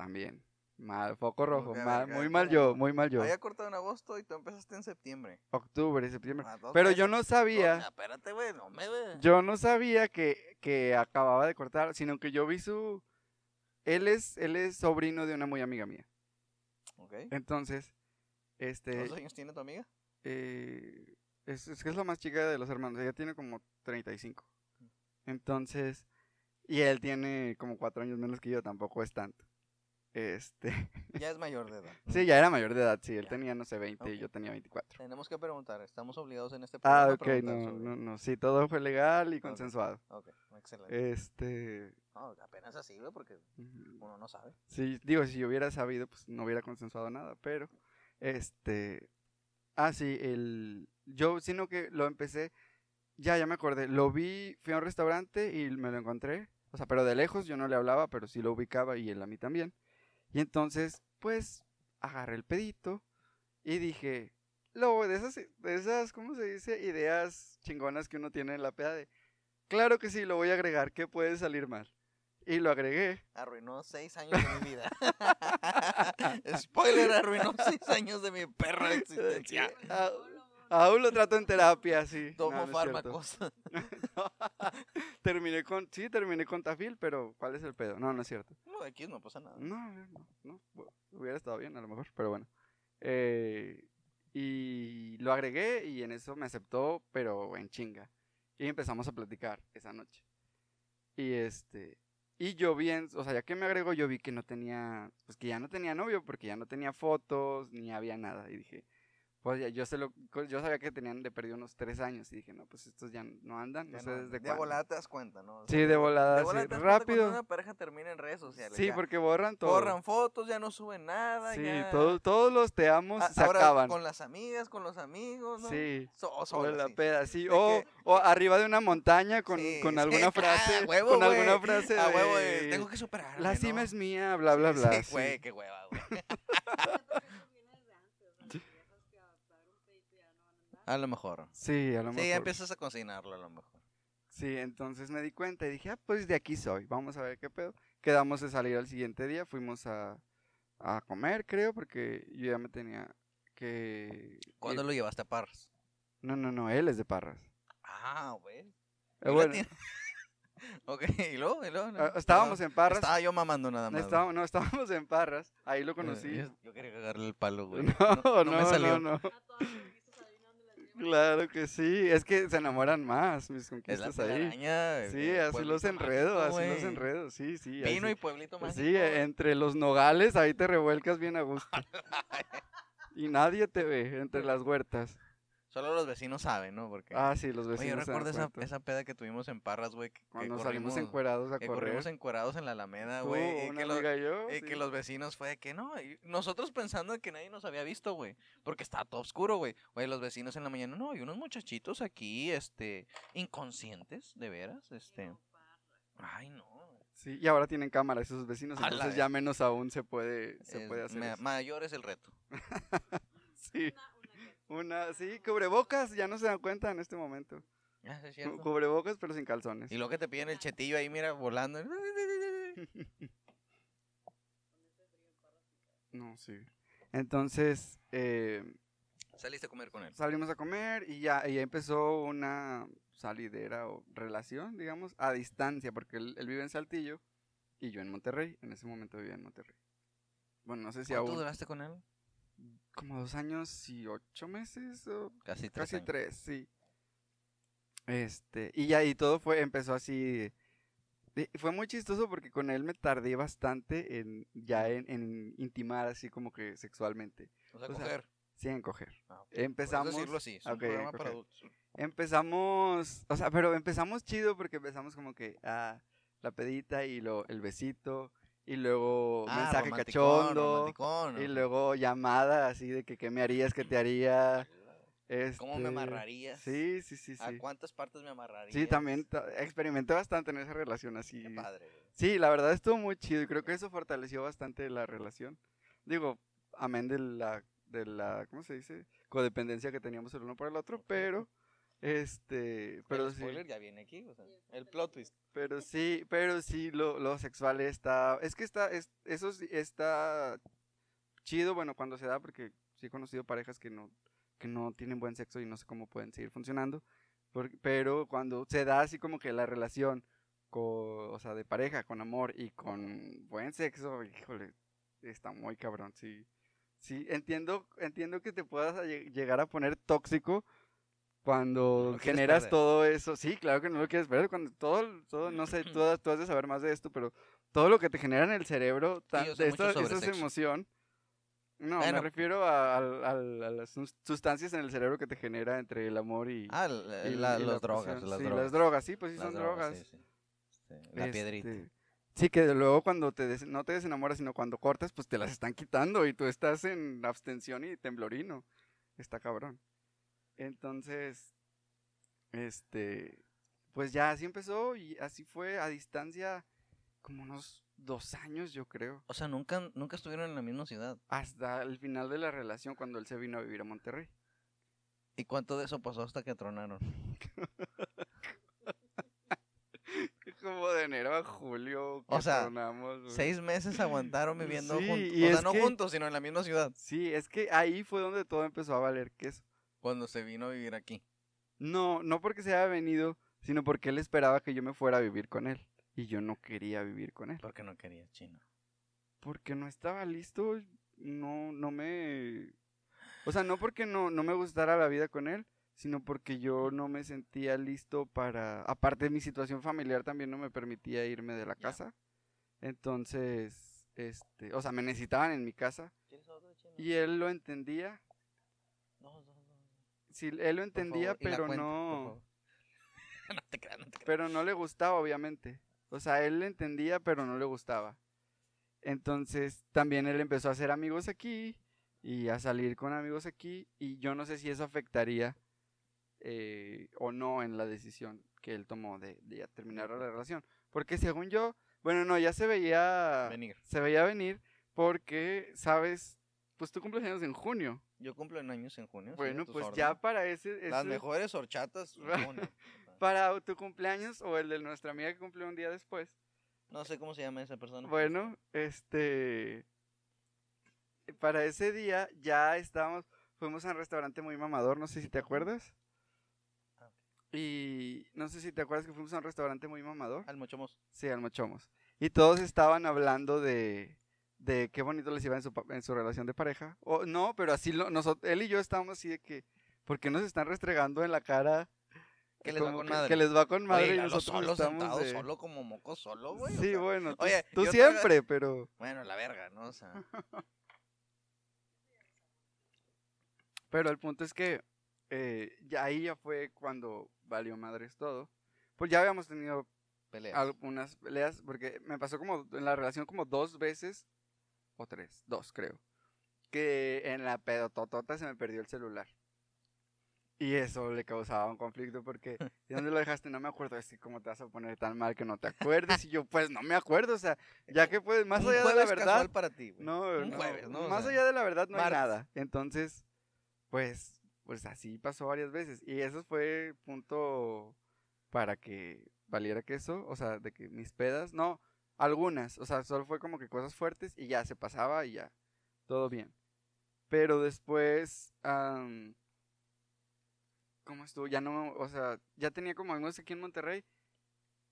También. Mal, foco rojo, mal, muy mal yo, muy mal yo. Había cortado en agosto y tú empezaste en septiembre. Octubre, septiembre. Ah, Pero yo no sabía, espérate, güey, no me ve. yo no sabía que, que acababa de cortar, sino que yo vi su... Él es, él es sobrino de una muy amiga mía. Ok. Entonces, este, ¿Cuántos años tiene tu amiga? eh, es, es que es la más chica de los hermanos, ella tiene como 35. Entonces, y él tiene como cuatro años menos que yo, tampoco es tanto. Este, <laughs> Ya es mayor de edad. sí, ya era mayor de edad, sí, él Ya. tenía, no sé, 20 y yo tenía 24. Tenemos que preguntar, estamos obligados en este programa Ah, ok, no, sobre- no, no, sí, todo fue legal y consensuado. Ok, excelente. Este. No, apenas así, güey, porque uno no sabe. Sí, digo, si yo hubiera sabido, pues no hubiera consensuado nada, pero, este, ah, sí, el, yo, sino que lo empecé, ya, ya me acordé, lo vi, fui a un restaurante y me lo encontré, o sea, pero de lejos yo no le hablaba, pero sí lo ubicaba y él a mí también, y entonces, pues, agarré el pedito y dije, lo, de esas, de esas, ¿cómo se dice? Ideas chingonas que uno tiene en la peda de, claro que sí, lo voy a agregar, ¿qué puede salir mal? Y lo agregué. Arruinó seis años de mi vida. <laughs> Spoiler, arruinó seis años de mi perra <laughs> existencia. Aún lo trato en terapia, sí. Tomo No, no fármacos. <laughs> terminé con, sí, terminé con Tafil, pero ¿cuál es el pedo? No, no es cierto. No, aquí no pasa nada. No, no, no, hubiera estado bien a lo mejor, pero bueno. Eh, y lo agregué y en eso me aceptó, pero en chinga. Y empezamos a platicar esa noche. Y este, y yo bien, o sea, ya que me agregó, yo vi que no tenía, pues que ya no tenía novio, porque ya no tenía fotos, ni había nada. Y dije, pues ya, yo se lo, yo sabía que tenían de perdido unos tres años. Y dije, no, pues estos ya no andan, no sé desde de cuándo. volada te das cuenta, ¿no? O Sí, de volada, de sí, te das rápido. Cuando una pareja termina en redes sociales. Sí, ya. porque borran todo. Borran fotos, ya no suben nada. Sí, ya... todo- todos los te amos A- se ahora acaban. con las amigas, con los amigos, ¿no? Sí. So- o la sí. peda, sí. O, que- o arriba de una montaña con, Sí, con alguna ah, frase. huevo, con alguna frase huevo, de, tengo que superarme, La cima ¿no? es mía, bla, bla, bla. sí, sí. güey, qué hueva, güey. <laughs> A lo mejor. Sí, a lo mejor. Sí, ya empiezas a cocinarlo a lo mejor. Sí, entonces me di cuenta y dije, ah, pues de aquí soy, vamos a ver qué pedo. Quedamos de salir al siguiente día, fuimos a, a comer, creo, porque yo ya me tenía que... ¿Cuándo ir. lo llevaste a Parras? No, no, no, él es de Parras. Ah, güey. Eh, ¿Y la bueno, tiene? <laughs> ok, y luego, y luego. no, ah, estábamos no, en Parras. Estaba yo mamando nada No, más. estábamos, no, estábamos en Parras, ahí lo güey. conocí. Yo, yo quería cagarle el palo, güey. <laughs> No, no, me salió. no, no. Claro que sí, es que se enamoran más mis Es la conquistas ahí. telaraña. Sí, el así los enredo, mágico, así los enredo, sí, sí. Pino sí. y pueblito Pues mágico. sí, entre los nogales ahí te revuelcas bien a gusto. <laughs> y nadie te ve entre las huertas. Solo los vecinos saben, ¿no? Porque. Ah, sí, los Oye, yo vecinos se dan recuerdo esa, esa peda que tuvimos en Parras, güey. que- que Cuando salimos corrimos- encuerados a Que correr. corrimos encuerados en la Alameda, güey. Y una que los, yo, y sí. que los vecinos fue de que no. y nosotros pensando que nadie nos había visto, güey. Porque estaba todo oscuro, güey. Oye, los vecinos en la mañana, no, hay unos muchachitos aquí, este, inconscientes, de veras, este. Ay, no. Sí, y ahora tienen cámaras esos vecinos, A entonces ya menos aún se puede, se es- puede hacer eso. mayor es el reto. <laughs> Sí, una, sí, cubrebocas, ya no se dan cuenta en este momento. Ah, es cierto. Cubrebocas, pero sin calzones. Y luego que te piden el chetillo ahí, mira, volando. <laughs> No, sí. Entonces, eh, Saliste a comer con él. salimos a comer y ya, y ya empezó una salidera o relación, digamos, a distancia, porque él, él vive en Saltillo y yo en Monterrey. En ese momento vivía en Monterrey. Bueno, no sé si ¿Cuánto aún. duraste con él? Como dos años y ocho meses o Casi tres casi años. tres, sí. Este, y ya, y todo fue, empezó así. fue muy chistoso porque con él me tardé bastante en ya en, en intimar así como que sexualmente. O sea, o sea, coger. Sí, en coger. Ah, Empezamos. decirlo así, es un ok, programa coger. para adultos. Empezamos, o sea, pero empezamos chido porque empezamos como que ah, la pedita y lo, el besito y luego Ah, mensaje romanticón, cachondo romanticón, y luego llamada así de que qué me harías, qué te haría. ¿Cómo me este, amarrarías? Sí, sí, sí, ¿A sí. cuántas partes me amarrarías? Sí, también ta- experimenté bastante en esa relación así. Qué padre. Sí, la verdad estuvo muy chido y creo que eso fortaleció bastante la relación. Digo, amén de la, de la, ¿cómo se dice? Codependencia que teníamos el uno por el otro, pero, este, pero el sí, spoiler ya viene aquí, o sea, el plot twist. pero sí, pero sí, lo, lo sexual está, es que está, es, eso sí está chido, bueno, cuando se da, porque sí he conocido parejas que no, que no tienen buen sexo y no sé cómo pueden seguir funcionando, pero cuando se da así como que la relación, con, o sea, de pareja, con amor y con buen sexo, híjole, está muy cabrón, sí. Sí, entiendo, entiendo que te puedas llegar a poner tóxico cuando No generas perder. todo eso. Sí, claro que no lo quieres ver. Cuando todo, todo no sé, tú, tú has de saber más de esto, pero todo lo que te genera en el cerebro, tan- esta, esta sexo. emoción. No, Bueno. me refiero a, a las sus- sustancias en el cerebro que te genera entre el amor y, Ah, la- y- la- y los la drogas, las sí, drogas. las drogas, sí, pues sí Las son drogas. sí, sí. este, la piedrita. Este, Sí, que luego cuando te des- no te desenamoras, sino cuando cortas, pues te las están quitando y tú estás en abstención y temblorino. Está cabrón. Entonces, este, pues ya así empezó y así fue a distancia como unos dos años, yo creo. O sea, nunca, nunca estuvieron en la misma ciudad. Hasta el final de la relación cuando él se vino a vivir a Monterrey. ¿Y cuánto de eso pasó hasta que tronaron? <laughs> Como de enero a julio. O que sea, tronamos, güey. Seis meses aguantaron viviendo Sí, juntos. O sea, no que- juntos, sino en la misma ciudad. Sí, es que ahí fue donde todo empezó a valer queso. Cuando se vino a vivir aquí. No, no porque se haya venido, sino porque él esperaba que yo me fuera a vivir con él. Y yo no quería vivir con él. Porque no quería chino. Porque no estaba listo, no, no me... O sea, no porque no, no me gustara la vida con él, sino porque yo no me sentía listo para... Aparte mi situación familiar también no me permitía irme de la casa. Entonces, este, o sea, me necesitaban en mi casa. Y él lo entendía. Sí, él lo entendía, favor, pero cuenta, no... favor. <laughs> no te creas, no te creas. pero no le gustaba, obviamente. O sea, él le entendía, pero no le gustaba. Entonces, también él empezó a hacer amigos aquí y a salir con amigos aquí. Y yo no sé si eso afectaría eh, o no en la decisión que él tomó de, terminar la relación. Porque según yo, bueno, no, ya se veía Venir. se veía venir porque, sabes, pues tú cumples años en junio. Yo cumplo en años en junio. Bueno, pues órdenes. ya para ese, Las mejores horchatas. <laughs> para tu cumpleaños o el de nuestra amiga que cumplió un día después. No sé cómo se llama esa persona. Bueno, este. Para ese día ya estábamos. Fuimos a un restaurante muy mamador, no sé si te acuerdas. Ah. Y no sé si te acuerdas que fuimos a un restaurante muy mamador. Al mochomos. Sí, al Mochomos. Y todos estaban hablando de, de qué bonito les iba en su, pa- en su relación de pareja. O no, pero así lo, nosotros, él y yo estábamos así de que, ¿por qué nos están restregando en la cara? Que les va con que, madre. que les va con madre Oye, y nosotros solo estamos sentado, de- solo como moco solo, güey. o Sí, sea, bueno, tú, oye, tú siempre, pero... Bueno, la verga, ¿no? O sea, <laughs> Pero el punto es que eh, ya ahí ya fue cuando valió madres todo. Pues ya habíamos tenido peleas. algunas peleas, porque me pasó como en la relación como dos veces, o tres, dos creo, que en la pedototota se me perdió el celular. Y eso le causaba un conflicto porque, <laughs> ¿y dónde lo dejaste? No me acuerdo. Es que, ¿cómo te vas a poner tan mal que no te acuerdes? Y yo, pues, no me acuerdo. O sea, ya que pues, más allá de la verdad, para ti, no, Un no, jueves, ¿no? O Más sea, allá de la verdad no hay martes. nada. Entonces, pues, pues así pasó varias veces. Y eso fue punto para que valiera que eso, o sea, de que mis pedas, no, algunas, o sea, solo fue como que cosas fuertes y ya se pasaba y ya, todo bien. Pero después, am, ¿cómo estuvo? Ya no, o sea, ya tenía como amigos aquí en Monterrey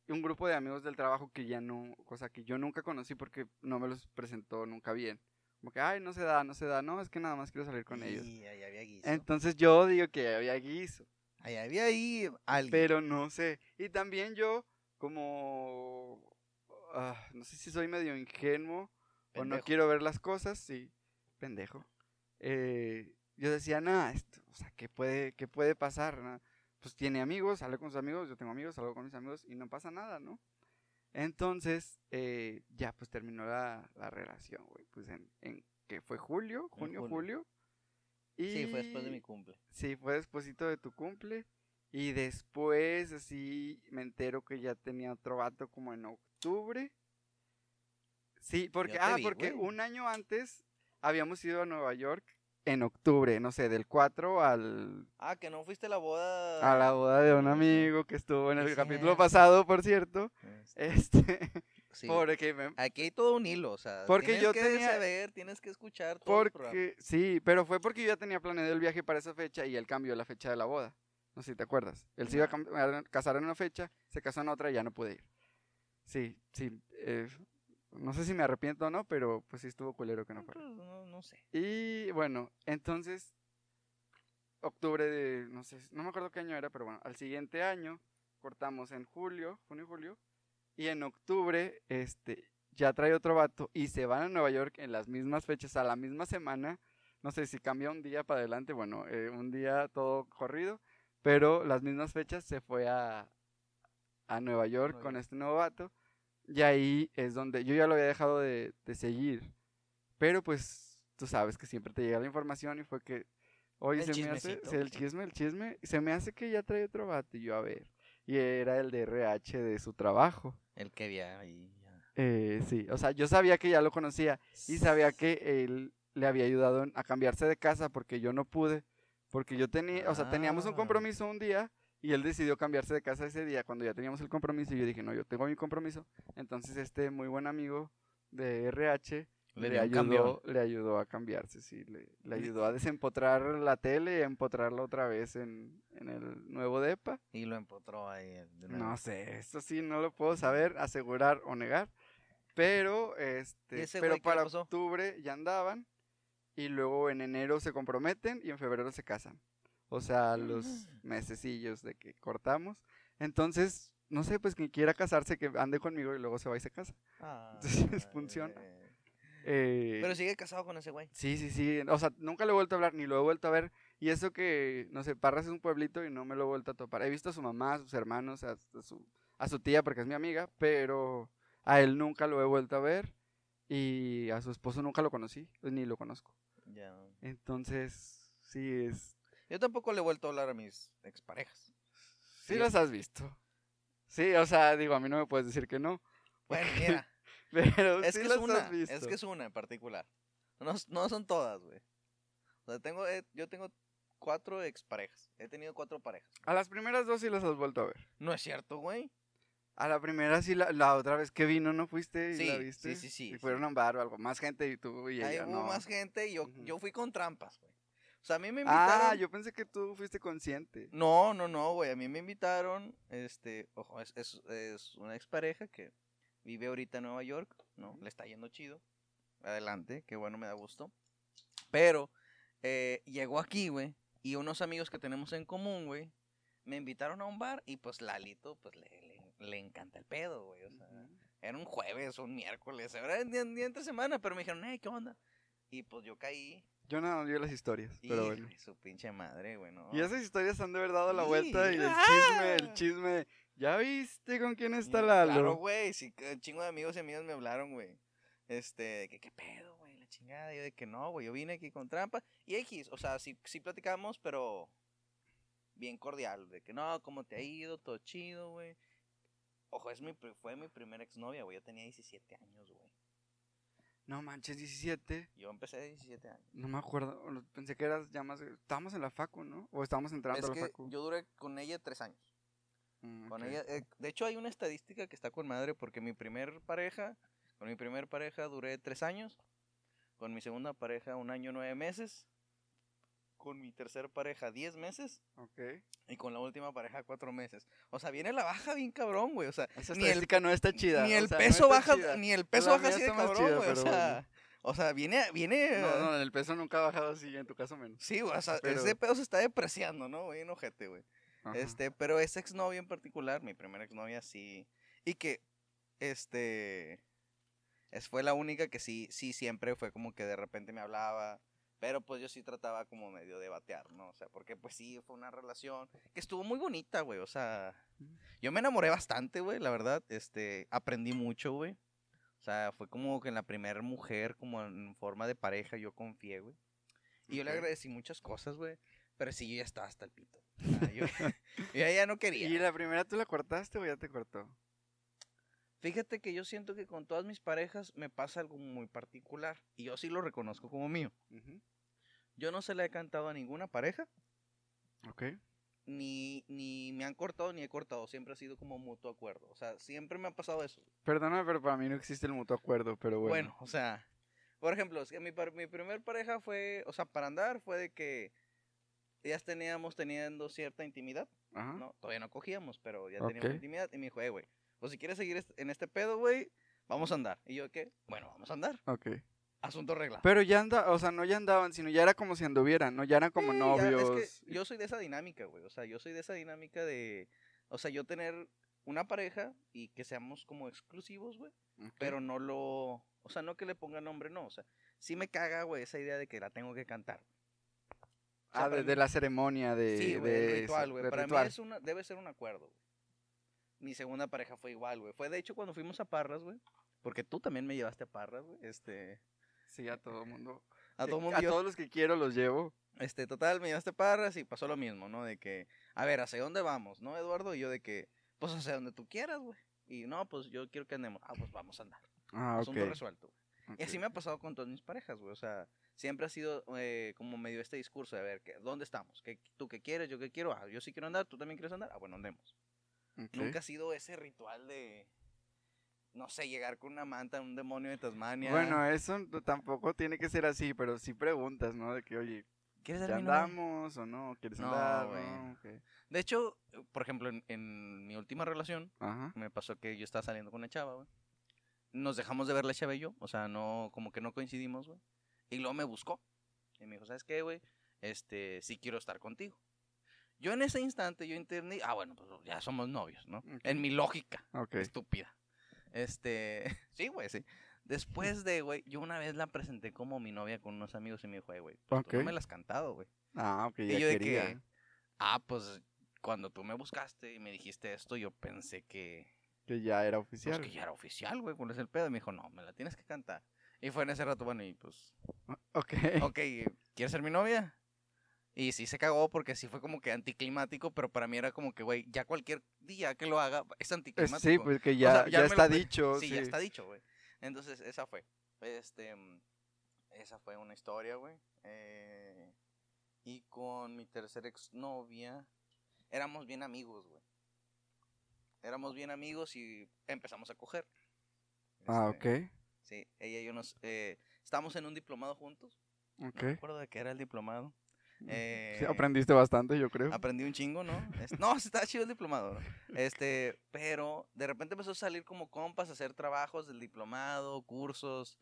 y un grupo de amigos del trabajo que ya no, cosa que yo nunca conocí porque no me los presentó nunca bien. Como que, ay, no se da, no se da, no, es que nada más quiero salir con ellos. Y ahí había guiso. Entonces yo digo que había guiso, Ahí había ahí alguien. pero no sé. Y también yo, como, ah, no sé si soy medio ingenuo o no quiero ver las cosas, sí, pendejo. Eh, yo decía, nada, esto, o sea, ¿qué puede, qué puede pasar? Pues tiene amigos, sale con sus amigos, yo tengo amigos, salgo con mis amigos y no pasa nada, ¿no? Entonces, eh, ya pues terminó la, la relación, güey, pues en, en que fue julio, junio, julio. julio. Y Sí, fue después de mi cumple. Sí, fue despuesito de tu cumple. Y después, así, me entero que ya tenía otro vato como en octubre. Sí, porque, ah, vi, porque güey. un año antes habíamos ido a Nueva York en octubre, no sé, del 4 al, Ah, que no fuiste a la boda. a la boda de un amigo que estuvo en el capítulo pasado, por cierto. Este, Este, sí. <laughs> porque me, Aquí hay todo un hilo, o sea. Porque tienes yo que tenía- saber, tienes que escuchar todo el. Porque, sí, pero fue porque yo ya tenía planeado el viaje para esa fecha y él cambió la fecha de la boda. No sé si te acuerdas. Él se iba a casar en una fecha, se casó en otra y ya no pude ir. Sí, sí. eh, no sé si me arrepiento o no, pero pues sí estuvo culero que no fuera. Pues, no, no sé. Y bueno, entonces, octubre de, no sé, no me acuerdo qué año era, pero bueno, al siguiente año cortamos en julio, junio y julio, y en octubre, este, ya trae otro vato y se van a Nueva York en las mismas fechas, a la misma semana, no sé si cambia un día para adelante, bueno, eh, un día todo corrido, pero las mismas fechas se fue a, a Nueva York Nueva con York. este nuevo vato. Y ahí es donde yo ya lo había dejado de, de seguir. Pero pues tú sabes que siempre te llega la información y fue que, oye, El se me hace, el chisme, el chisme, se me hace que ya trae otro vato. Y yo, a ver. Y era el de RH de su trabajo. El que había ahí. ya. Eh, sí, o sea, yo sabía que ya lo conocía y sabía que él le había ayudado a cambiarse de casa porque yo no pude, porque yo tenía, o sea, teníamos un Ah. compromiso un día y él decidió cambiarse de casa ese día cuando ya teníamos el compromiso y yo dije, no, yo tengo mi compromiso. Entonces este muy buen amigo de RH Le ayudó, le ayudó a cambiarse, sí, le, le ayudó a desempotrar la tele y a empotrarla otra vez en, en el nuevo DEPA. Y lo empotró ahí. eh. No sé, esto sí no lo puedo saber, asegurar o negar. Pero, este, pero para octubre ya andaban y luego en enero se comprometen y en febrero se casan. O sea, los mesecillos de que cortamos. Entonces, no sé, pues quien quiera casarse que ande conmigo y luego se va y se casa. Entonces, <laughs> Ay, funciona. Eh, Pero sigue casado con ese güey. Sí, sí, sí. O sea, nunca lo he vuelto a hablar, ni lo he vuelto a ver. Y eso que, no sé, Parras es un pueblito y no me lo he vuelto a topar. He visto a su mamá, a sus hermanos, a, a su, a su tía, porque es mi amiga, pero a él nunca lo he vuelto a ver. Y a su esposo nunca lo conocí, pues, ni lo conozco. Ya. Entonces, sí, es... Yo tampoco le he vuelto a hablar a mis exparejas. Sí Sí. las has visto. Sí, o sea, digo, a mí no me puedes decir que no. Bueno, mira. <laughs> Pero es sí que es una. has visto. Es que es una en particular. No, no son todas, güey. O sea, tengo, eh, yo tengo cuatro exparejas. He tenido cuatro parejas. A las primeras dos sí las has vuelto a ver. No es cierto, güey. A la primera sí, la, la otra vez que vino, ¿no fuiste y Sí, la viste? sí, sí, Y sí. fueron a un bar o algo, más gente y tú y Ahí ella, hubo no. más gente y yo, yo fui con trampas, güey. O sea, a mí me invitaron. Ah, yo pensé que tú fuiste consciente. No, no, no, güey. A mí me invitaron, este, ojo, es, es, es una expareja que vive ahorita en Nueva York, ¿no? Le está yendo chido. Adelante, qué bueno, me da gusto. Pero eh, llegó aquí, güey, y unos amigos que tenemos en común, güey, me invitaron a un bar y pues Lalito, pues le, le, le encanta el pedo, güey. O sea, era un jueves, un miércoles, era día entre semana, pero me dijeron, hey, ¿qué onda? Y pues yo caí Yo no vi las historias, y pero bueno. su pinche madre, güey, ¿no? Y esas historias han de haber dado la vuelta y el Ah. chisme, el chisme. ¿Ya viste con quién está Lalo? Claro, güey, sí, un chingo de amigos y amigas me hablaron, güey. Este, de que qué pedo, güey, la chingada. Yo de que no, güey, yo vine aquí con trampa. Y X, o sea, sí, sí platicamos, pero bien cordial. De que no, ¿cómo te ha ido? Todo chido, güey. Ojo, es mi, fue mi primera exnovia, güey. Yo tenía 17 años, güey. No manches, 17. Yo empecé de 17 años. No me acuerdo. Pensé que eras ya más. Estábamos en la Facu, ¿no? O estábamos entrando Es a la que Facu. yo duré con ella tres años. Mm, Con ella, eh, de hecho, hay una estadística que está con madre porque mi primer pareja, con mi primer pareja duré tres años, con mi segunda pareja un año nueve meses, con mi tercer pareja diez meses Ok. y con la última pareja cuatro meses. O sea, viene la baja bien cabrón, güey. O sea, Esa ni el, no está chida. ni o el sea, peso baja, chida. ni el peso baja así de cabrón, chida, güey. O sea, o sea, viene, viene. No, no, el peso nunca ha bajado así, en tu caso menos. Sí, güey, o sea, Pero- ese pedo se está depreciando, ¿no? Güey, enojete, güey. Ajá. Este, pero esa exnovia en particular, mi primera exnovia, sí. Y que, este. Es, fue la única que sí, sí, siempre fue como que de repente me hablaba. Pero pues yo sí trataba como medio de batear, ¿no? O sea, porque pues sí, fue una relación que estuvo muy bonita, güey. O sea, yo me enamoré bastante, güey, la verdad. Este, aprendí mucho, güey. O sea, fue como que en la primera mujer, como en forma de pareja, yo confié, güey. Y yo le agradecí muchas cosas, güey. Pero sí, yo ya estaba hasta el pito. O sea, yo, <laughs> yo ya no quería. ¿Y la primera tú la cortaste o ya te cortó? Fíjate que yo siento que con todas mis parejas me pasa algo muy particular. Y yo sí lo reconozco como mío. Ujú. Yo no se le he cantado a ninguna pareja. Ok. Ni, ni me han cortado ni he cortado. Siempre ha sido como mutuo acuerdo. O sea, siempre me ha pasado eso. Perdóname, pero para mí no existe el mutuo acuerdo, pero bueno. Bueno, o sea, por ejemplo, es que mi, mi primer pareja fue, o sea, para andar fue de que ya teníamos teniendo cierta intimidad. Ajá. No, todavía no cogíamos, pero ya teníamos intimidad. Y me dijo, eh, güey, pues si quieres seguir en este pedo, güey, vamos a andar. Y yo, ¿qué? Bueno, vamos a andar. Ok. Asunto regla. Pero ya anda, o sea, no ya andaban, sino ya era como si anduvieran, ¿no? Ya eran como Sí, ya, novios. es que yo soy de esa dinámica, güey. O sea, yo soy de esa dinámica de, o sea, yo tener una pareja y que seamos como exclusivos, güey. Pero no lo, o sea, no que le ponga nombre, no. O sea, sí me caga, güey, esa idea de que la tengo que cantar. O sea, Ah, de, mí- de la ceremonia de. Sí, güey, de el ritual, güey. Para ritual. mí es una, debe ser un acuerdo, güey. Mi segunda pareja fue igual, güey. Fue de hecho cuando fuimos a Parras, güey. Porque tú también me llevaste a Parras, güey. Este, Sí, a todo mundo. a todo mundo A yo- todos los que quiero los llevo. Este, total, me llevaste a Parras y pasó lo mismo, ¿no? De que, a ver, ¿hacia dónde vamos, no, Eduardo? Y yo de que, pues hacia donde tú quieras, güey. Y no, pues yo quiero que andemos. Ah, pues vamos a andar. Ah, Asunto resuelto, güey. Y así me ha pasado con todas mis parejas, güey. O sea, siempre ha sido eh, como medio este discurso de, a ver, ¿qué- ¿dónde estamos? ¿Qué, ¿Tú qué quieres? ¿Yo qué quiero? Ah, yo sí quiero andar, ¿tú también quieres andar? Ah, bueno, andemos. Nunca ha sido ese ritual de, no sé, llegar con una manta, un demonio de Tasmania. Bueno, eso tampoco tiene que ser así, pero sí preguntas, ¿no? De que, oye, ¿quieres ¿ya andamos o no? ¿Quieres No, andar? No. De hecho, por ejemplo, en, en mi última relación, Ajá. me pasó que yo estaba saliendo con una chava, güey. Nos dejamos de ver la chava y yo, o sea, no, como que no coincidimos, güey. Y luego me buscó. Y me dijo, ¿sabes qué, güey? Este, sí quiero estar contigo. Yo en ese instante, yo entendí, ah, bueno, pues ya somos novios, ¿no? En mi lógica Ok. estúpida. Este, <laughs> sí, güey, sí. Después de, güey, yo una vez la presenté como mi novia con unos amigos y me dijo, "Ay, güey, pues tú no me la has cantado, güey. Ah, ok, Y ya yo de quería. que, ah, pues cuando tú me buscaste y me dijiste esto, yo pensé que, Que ya era pues, oficial. que ya era oficial, güey, ¿cuál es el pedo? Y me dijo, no, me la tienes que cantar. Y fue en ese rato, bueno, y pues, Ok. ok, ¿quieres ser mi novia? Y sí se cagó porque sí fue como que anticlimático, pero para mí era como que, güey, ya cualquier día que lo haga es Eh, anticlimático. Sí, pues que ya, sea, ya, ya me lo está dicho. Sí, Sí, ya está dicho, güey. Entonces, esa fue. Este, mm, esa fue una historia, güey. Eh, y con mi tercera exnovia, éramos bien amigos, güey. Éramos bien amigos y empezamos a coger. Ah, Este, ok. Sí, ella y yo nos... Eh, estábamos en un diplomado juntos. Ok. No me acuerdo de qué era el diplomado. Sí, Eh, aprendiste bastante, yo creo. Aprendí un chingo, ¿no? Es- no, estaba chido el diplomado, ¿no? Este, pero de repente empezó a salir como compas, a hacer trabajos del diplomado, cursos.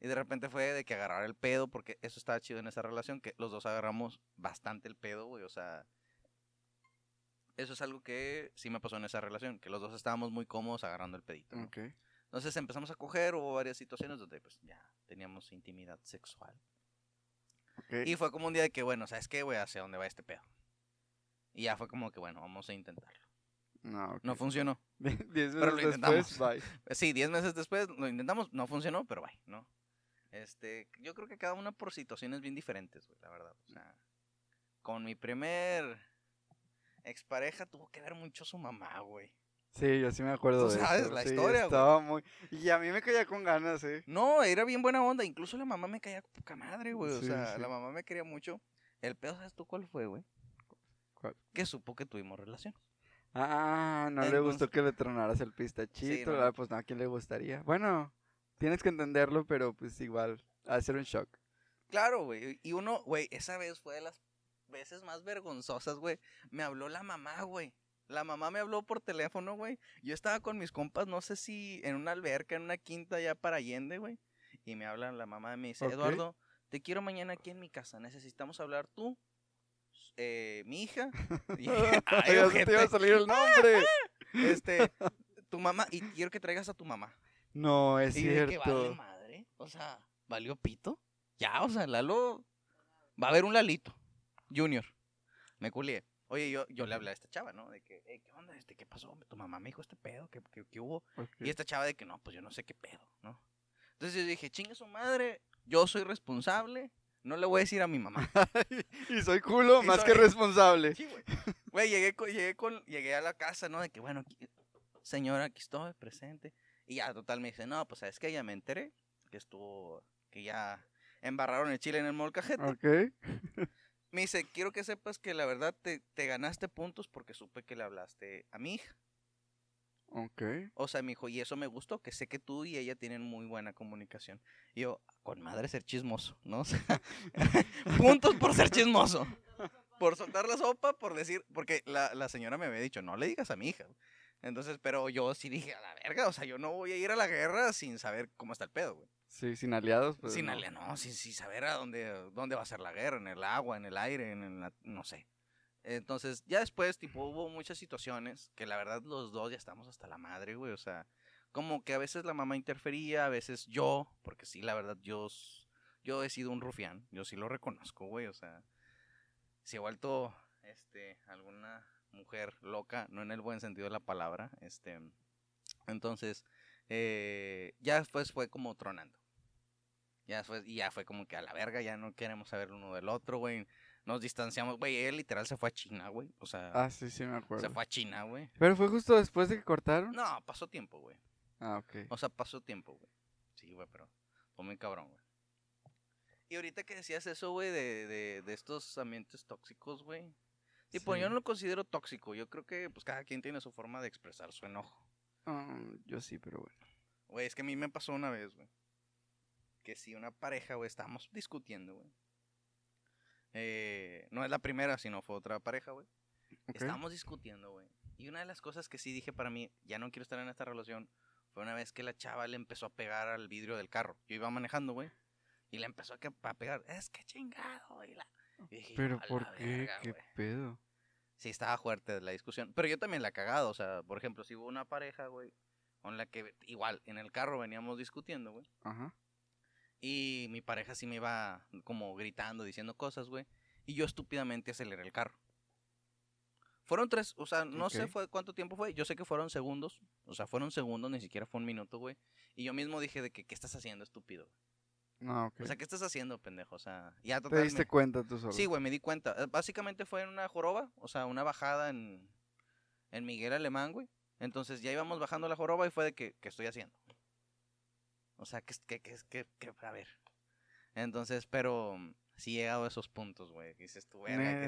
Y de repente fue de que agarrar el pedo, porque eso estaba chido en esa relación, que los dos agarramos bastante el pedo, güey. O sea, eso es algo que sí me pasó en esa relación, que los dos estábamos muy cómodos agarrando el pedito. ¿no? Entonces empezamos a coger, hubo varias situaciones donde pues ya teníamos intimidad sexual. Y fue como un día de que, bueno, ¿sabes qué, güey? ¿Hacia dónde va este pedo? Y ya fue como que, bueno, vamos a intentarlo. No, ok. No funcionó. <laughs> Diez pero lo después, bye. <laughs> Sí, 10 meses después lo intentamos, no funcionó, pero bye, ¿no? Este, yo creo que cada una por situaciones bien diferentes, güey, la verdad. O sea, con mi primer expareja tuvo que ver mucho su mamá, güey. Sí, yo sí me acuerdo Tú de sabes eso. la sí, historia, güey. Estaba muy... Y a mí me caía con ganas, ¿eh? No, era bien buena onda, incluso la mamá me caía poca madre, güey. O Sí, sea, sí. la mamá me quería mucho. El pedo, ¿sabes tú cuál fue, güey? ¿Cuál? Que supo que tuvimos relación. Ah, no le gustó que le tronaras el pistachito. no. ah, Pues no, ¿a quién le gustaría? Bueno, tienes que entenderlo, pero pues igual, ha de ser un shock. Claro, güey. Y uno, güey, esa vez fue de las veces más vergonzosas, güey. Me habló la mamá, güey. La mamá me habló por teléfono, güey. Yo estaba con mis compas, no sé si en una alberca, en una quinta ya para Allende, güey. Y me habla la mamá y me dice. Eduardo, te quiero mañana aquí en mi casa. Necesitamos hablar tú, eh, mi hija. <laughs> Y, ay, ya se te iba a salir el nombre. <laughs> este, tu mamá, y quiero que traigas a tu mamá. No, es Y de que vale cierto. madre. O sea, ¿valió pito? Ya, o sea, Lalo. Va a haber un Lalito. Junior. Me culié. Oye, yo, yo le hablé a esta chava, ¿no? De que, "Ey, ¿qué onda? Este, ¿Qué pasó? Tu mamá me dijo este pedo, ¿qué, qué, qué hubo? Y esta chava de que no, pues yo no sé qué pedo, ¿no? Entonces yo dije, chingue su madre, yo soy responsable, no le voy a decir a mi mamá. <laughs> y soy culo Y más soy- que responsable. Sí, güey. Güey, llegué, con, llegué, con, llegué a la casa, ¿no? De que, bueno, aquí- señora, aquí estoy, presente. Y ya, total, me dice, no, pues, ¿sabes qué? Ya me enteré que estuvo, que ya embarraron el chile en el molcajete. Ok. <laughs> Me dice, quiero que sepas que la verdad te, te ganaste puntos porque supe que le hablaste a mi hija. Ok. O sea, me dijo, y eso me gustó, que sé que tú y ella tienen muy buena comunicación. Y yo, con madre ser chismoso, ¿no? <laughs> O sea, <laughs> puntos por ser chismoso. Por soltar la sopa, por decir, porque la, la señora me había dicho, no le digas a mi hija. Entonces, pero yo sí dije, a la verga, o sea, yo no voy a ir a la guerra sin saber cómo está el pedo, güey. Sí, sin aliados. Pues, sin no. alia- no, sin, sin saber a dónde, dónde va a ser la guerra, en el agua, en el aire, en la- no sé. Entonces, ya después, tipo, hubo muchas situaciones que la verdad los dos ya estamos hasta la madre, güey. O sea, como que a veces la mamá interfería, a veces yo, porque sí, la verdad, yo, yo he sido un rufián, yo sí lo reconozco, güey. O sea, si he vuelto, este, alguna mujer loca, no en el buen sentido de la palabra. Este, entonces, eh, ya después fue como tronando. Ya después, y ya fue como que a la verga, ya no queremos saber uno del otro, güey. Nos distanciamos, güey. Él literal se fue a China, güey. O sea, Ah, sí, sí, me acuerdo. se fue a China, güey. Pero fue justo después de que cortaron. No, pasó tiempo, güey. Ah, ok. O sea, pasó tiempo, güey. Sí, güey, pero fue muy cabrón, güey. Y ahorita que decías eso, güey, de, de, de estos ambientes tóxicos, güey. Tipo, yo Sí. no lo considero tóxico. Yo creo que, pues, cada quien tiene su forma de expresar su enojo. Ah, yo sí, pero bueno. Güey, es que a mí me pasó una vez, güey. Que si una pareja, güey, estábamos discutiendo, güey. Eh, no es la primera, sino fue otra pareja, güey. Ok. Estábamos discutiendo, güey. Y una de las cosas que sí dije para mí, ya no quiero estar en esta relación, fue una vez que la chava le empezó a pegar al vidrio del carro. Yo iba manejando, güey. Y le empezó a, que- a pegar. Es que chingado. Y la... y dije Pero "A ¿por qué? verga, ¿Qué güey". pedo? Sí, estaba fuerte la discusión. Pero yo también la he cagado. O sea, por ejemplo, si hubo una pareja, güey, con la que igual en el carro veníamos discutiendo, güey. Ajá. Y mi pareja sí me iba como gritando, diciendo cosas, güey. Y yo estúpidamente aceleré el carro. Fueron tres, o sea, no sé fue cuánto tiempo fue. Yo sé que fueron segundos. O sea, fueron segundos, ni siquiera fue un minuto, güey. Y yo mismo dije de que, ¿qué estás haciendo, estúpido? No, ok. O sea, ¿qué estás haciendo, pendejo? O sea, ya ¿Te total. diste cuenta tú solo? Sí, güey, me di cuenta. Eh, Básicamente fue en una joroba, o sea, una bajada en, en Miguel Alemán, güey. Entonces ya íbamos bajando la joroba y fue de que, ¿qué estoy haciendo? O sea, que, que, que, que, que- a ver. Entonces, pero mm, sí he llegado a esos puntos, güey. Dices tú,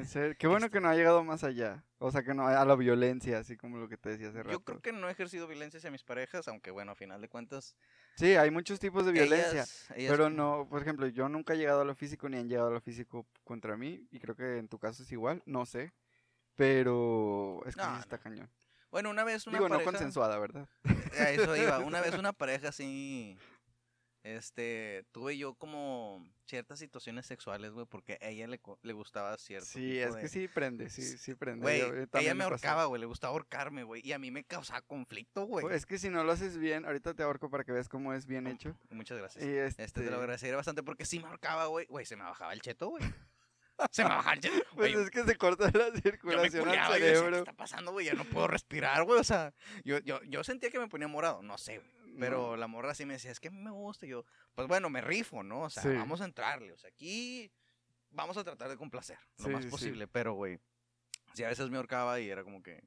ser- Qué bueno que no ha llegado más allá. O sea, que no a la violencia, así como lo que te decía hace rato. Yo creo que no he ejercido violencia hacia mis parejas, aunque bueno, a final de cuentas. Sí, hay muchos tipos de violencia. ellas- ellas- Pero no, por ejemplo, yo nunca he llegado a lo físico ni han llegado a lo físico contra mí. Y creo que en tu caso es igual, no sé. Pero es que sí está no. cañón. Bueno, una vez una Digo, pareja. no consensuada, ¿verdad? A eso iba. Una <laughs> vez una pareja así. Este, tuve yo como ciertas situaciones sexuales, güey, porque a ella le, le gustaba cierto Sí, tipo es de- que sí prende, sí, sí prende. Güey, Yo- yo ella me ahorcaba, güey, le gustaba ahorcarme, güey, y a mí me causaba conflicto, güey. Pues, es que si no lo haces bien, ahorita te ahorco para que veas cómo es bien hecho. Muchas gracias. Y Este, te lo este, agradeceré bastante porque sí me ahorcaba, güey. Güey, se me bajaba el cheto, güey. <laughs> Se me bajaba el cheto. Pues es que se corta la circulación al yo decía, ¿qué cerebro. está pasando, güey? Ya no puedo respirar, güey. O sea, yo, yo, yo sentía que me ponía morado. No sé, güey. Pero No. la morra sí me decía, es que a mí me gusta. Y yo, pues bueno, me rifo, ¿no? O sea, Sí. vamos a entrarle. O sea, aquí vamos a tratar de complacer lo Sí, más sí. posible. Pero, güey, sí, a veces me ahorcaba y era como que,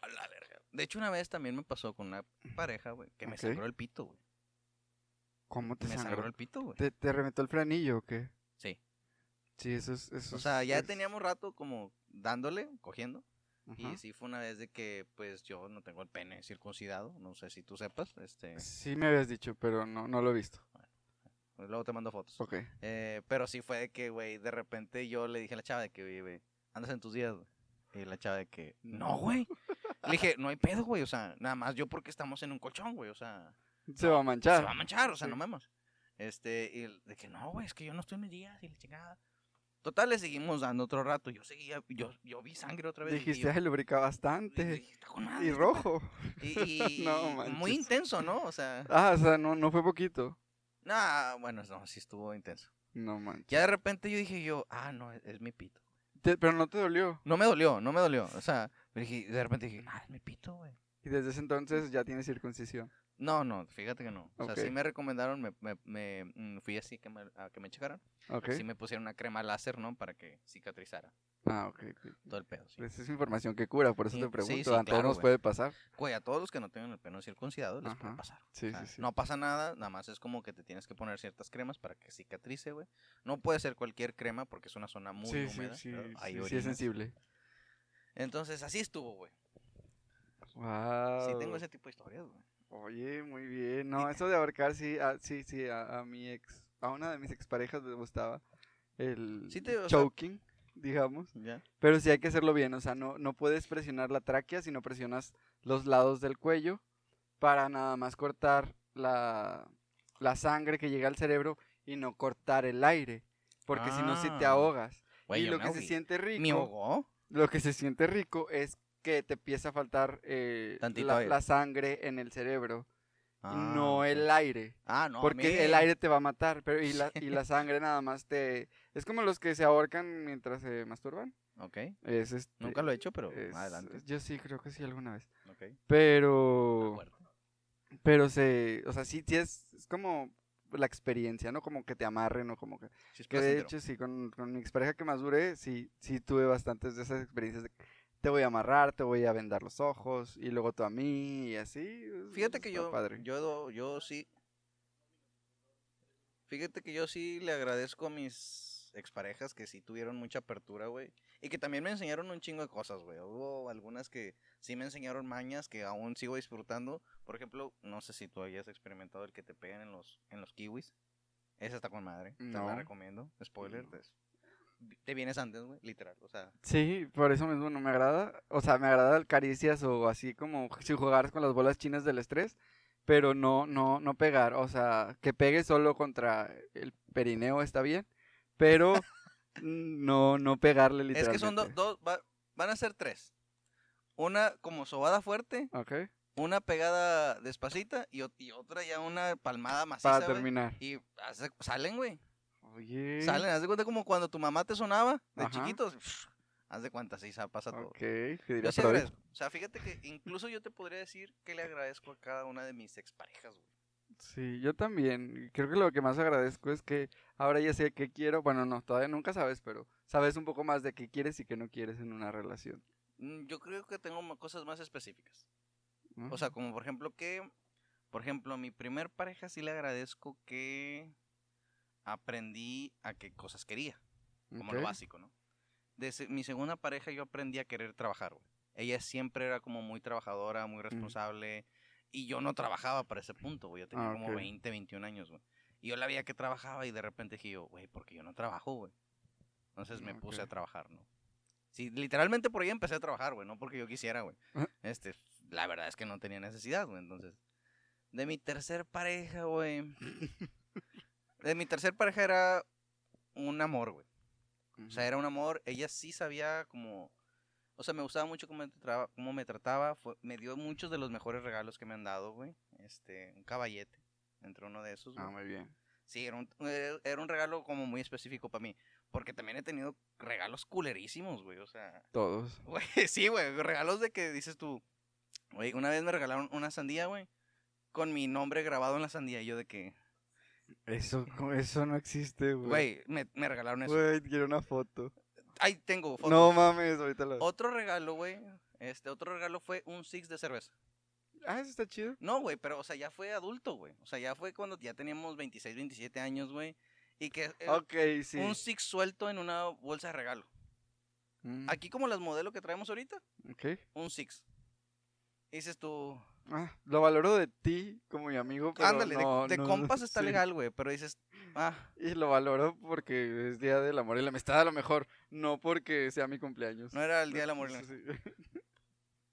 a la verga. De hecho, una vez también me pasó con una pareja, güey, que me Ok. sangró el pito, güey. ¿Cómo te Me sangró sangró? el pito, güey. ¿Te, ¿Te reventó el frenillo o qué? Sí. Sí, eso es... Eso O sea, es- ya es- teníamos rato como dándole, cogiendo. Y sí fue una vez de que, pues, yo no tengo el pene circuncidado. No sé si tú sepas. Este, Sí me habías dicho, pero no, no lo he visto. luego te mando fotos. Ok. Eh, pero sí fue de que, güey, de repente yo le dije a la chava de que, güey, andas en tus días. Y la chava de que, no, güey. Le dije, no hay pedo, güey. O sea, nada más yo porque estamos en un colchón, güey. O sea, Se va a manchar. se va a manchar, o sea, Sí. no mames. Este, y de que no, güey, es que yo no estoy en mis días y la chingada. Total, le seguimos dando otro rato. Yo seguía, yo, yo vi sangre otra vez. Dijiste, "Ay, lubrica bastante. dije, "Está con madre Y este rojo. pedo". Y, <laughs> y No muy intenso, ¿no? O sea, Ah, o sea, no, no fue poquito. nah, bueno, no, sí estuvo intenso. No manches. Ya de repente yo dije yo, ah, no, es, es mi pito. Te- pero no te dolió. No me dolió, no me dolió. O sea, dije, de repente dije, ah, es mi pito, güey. Y desde ese entonces ya tienes circuncisión. No, no, fíjate que no. O sea, sí me recomendaron, me, me, me, mm, fui así que me, a que me checaran. Ok. Sí me pusieron una crema láser, ¿no? Para que cicatrizara Ah, ok. ok. todo el pedo. sí. Pues es información que cura, por eso Sí, te sí, pregunto. sí, a todos claro, nos puede pasar. Güey, a todos los que no tengan el pelo circuncidado les puede pasar. Sí, O sea, sí, sí. No pasa nada, nada más es como que te tienes que poner ciertas cremas para que cicatrice, güey. No puede ser cualquier crema porque es una zona muy sí, sí, húmeda. sí, sí, sí es sensible. Entonces, así estuvo, güey. Wow. Sí tengo ese tipo de historias, güey. Oye, muy bien. No, eso de ahorcar, sí, a, sí, sí, a, a mi ex, a una de mis exparejas le gustaba el Sí te- o sea- choking, digamos. ¿Ya? Pero sí hay que hacerlo bien, o sea, no, no puedes presionar la tráquea, sino presionas los lados del cuello para nada más cortar la, la sangre que llega al cerebro y no cortar el aire, porque si no, sí te Ah. ahogas. Güey, y lo que se siente rico, ¿Me ahogó? lo que se siente rico es que te empieza a faltar eh, la, sangre en el cerebro Ah, no el aire. Ah, no, Porque el aire te va a matar, pero y la, y <laughs> la sangre nada más te... Es como los que se ahorcan mientras se masturban. Ok. Es este, Nunca lo he hecho, pero es- adelante. Yo sí, creo que sí alguna vez. Ok. Pero, pero se, o sea, sí, sí es, es como la experiencia, ¿no? Como que te amarren o como que... Sí, es Que de hecho, sí, con, con mi expareja que más duré, sí, sí tuve bastantes de esas experiencias de que te voy a amarrar, te voy a vendar los ojos, y luego tú a mí, y así. Fíjate que yo, padre. yo, yo sí. Fíjate que yo sí le agradezco a mis exparejas que sí tuvieron mucha apertura, güey. Y que también me enseñaron un chingo de cosas, güey. Hubo algunas que sí me enseñaron mañas que aún sigo disfrutando. Por ejemplo, no sé si tú hayas experimentado el que te pegan en los, en los kiwis. Esa está con madre. Te No. la recomiendo. Spoiler. No. pues, Te vienes antes, güey. Literal. O sea, Sí, por eso mismo no me agrada. O sea, me agrada caricias o así como si jugaras con las bolas chinas del estrés, pero no, no, no pegar. O sea, que pegue solo contra el perineo está bien, pero <laughs> no, no pegarle es literalmente. que son do- dos. va- van a ser tres. Una como sobada fuerte. Una pegada despacita y, y otra ya una palmada maciza, para terminar. Y hace- salen, güey. Oye. Salen, haz de cuenta como cuando tu mamá te sonaba de Ajá. chiquitos. haz de cuenta, sí, sa- pasa todo. Ok, que diría Yo sí agradezco. O sea, fíjate que incluso yo te podría decir que le agradezco a cada una de mis exparejas, güey. Sí, yo también. Creo que lo que más agradezco es que ahora ya sé qué quiero. Bueno, no, todavía nunca sabes, pero sabes un poco más de qué quieres y qué no quieres en una relación. Mm, Yo creo que tengo cosas más específicas. O sea, como por ejemplo que, por ejemplo, a mi primer pareja sí le agradezco que aprendí a qué cosas quería. como lo básico, ¿no? De se- mi segunda pareja yo aprendí a querer trabajar, güey. Ella siempre era como muy trabajadora, muy responsable, y yo no trabajaba para ese punto, güey. Yo tenía Ah, como ok. 20, 21 años, güey. Y yo la veía que trabajaba y de repente dije yo, güey, porque yo no trabajo, güey. Entonces me Ah, puse a trabajar, ¿no? Sí, literalmente por ahí empecé a trabajar, güey, no porque yo quisiera, güey. Ajá. Este, la verdad es que no tenía necesidad, güey, entonces. De mi tercer pareja, güey. <laughs> De mi tercer pareja era un amor, güey. O sea, era un amor. Ella sí sabía como... O sea, me gustaba mucho cómo me trataba. Cómo me, trataba. Fue- me dio muchos de los mejores regalos que me han dado, güey. Este, un caballete. Entre uno de esos, Ah, muy bien. Sí, era un, era- era un regalo como muy específico para mí. Porque también he tenido regalos culerísimos, güey. O sea, Todos. <laughs> güey, sí, güey. Regalos de que dices tú... Güey, una vez me regalaron una sandía, güey. Con mi nombre grabado en la sandía. Y yo de que... Eso, eso no existe, güey. Güey, me, me regalaron eso. Güey, quiero una foto. Ahí tengo fotos. No mames, ahorita la. Otro regalo, güey. Este, otro regalo fue un six de cerveza. Ah, eso está chido. No, güey, pero, o sea, ya fue adulto, güey. O sea, ya fue cuando ya teníamos 26, 27 años, güey. Y que era Ok, sí. un six suelto en una bolsa de regalo. Mm, Aquí como las modelos que traemos ahorita, ok. un six. Y dices tú, Ah, lo valoro de ti como mi amigo, pero ándale, de- no, de, no- compas está sí. legal, güey, pero dices, ah, Y lo valoro porque es Día del Amor y la Amistad a lo mejor, no porque sea mi cumpleaños. no era el día del amor y la <laughs> Sí, amistad.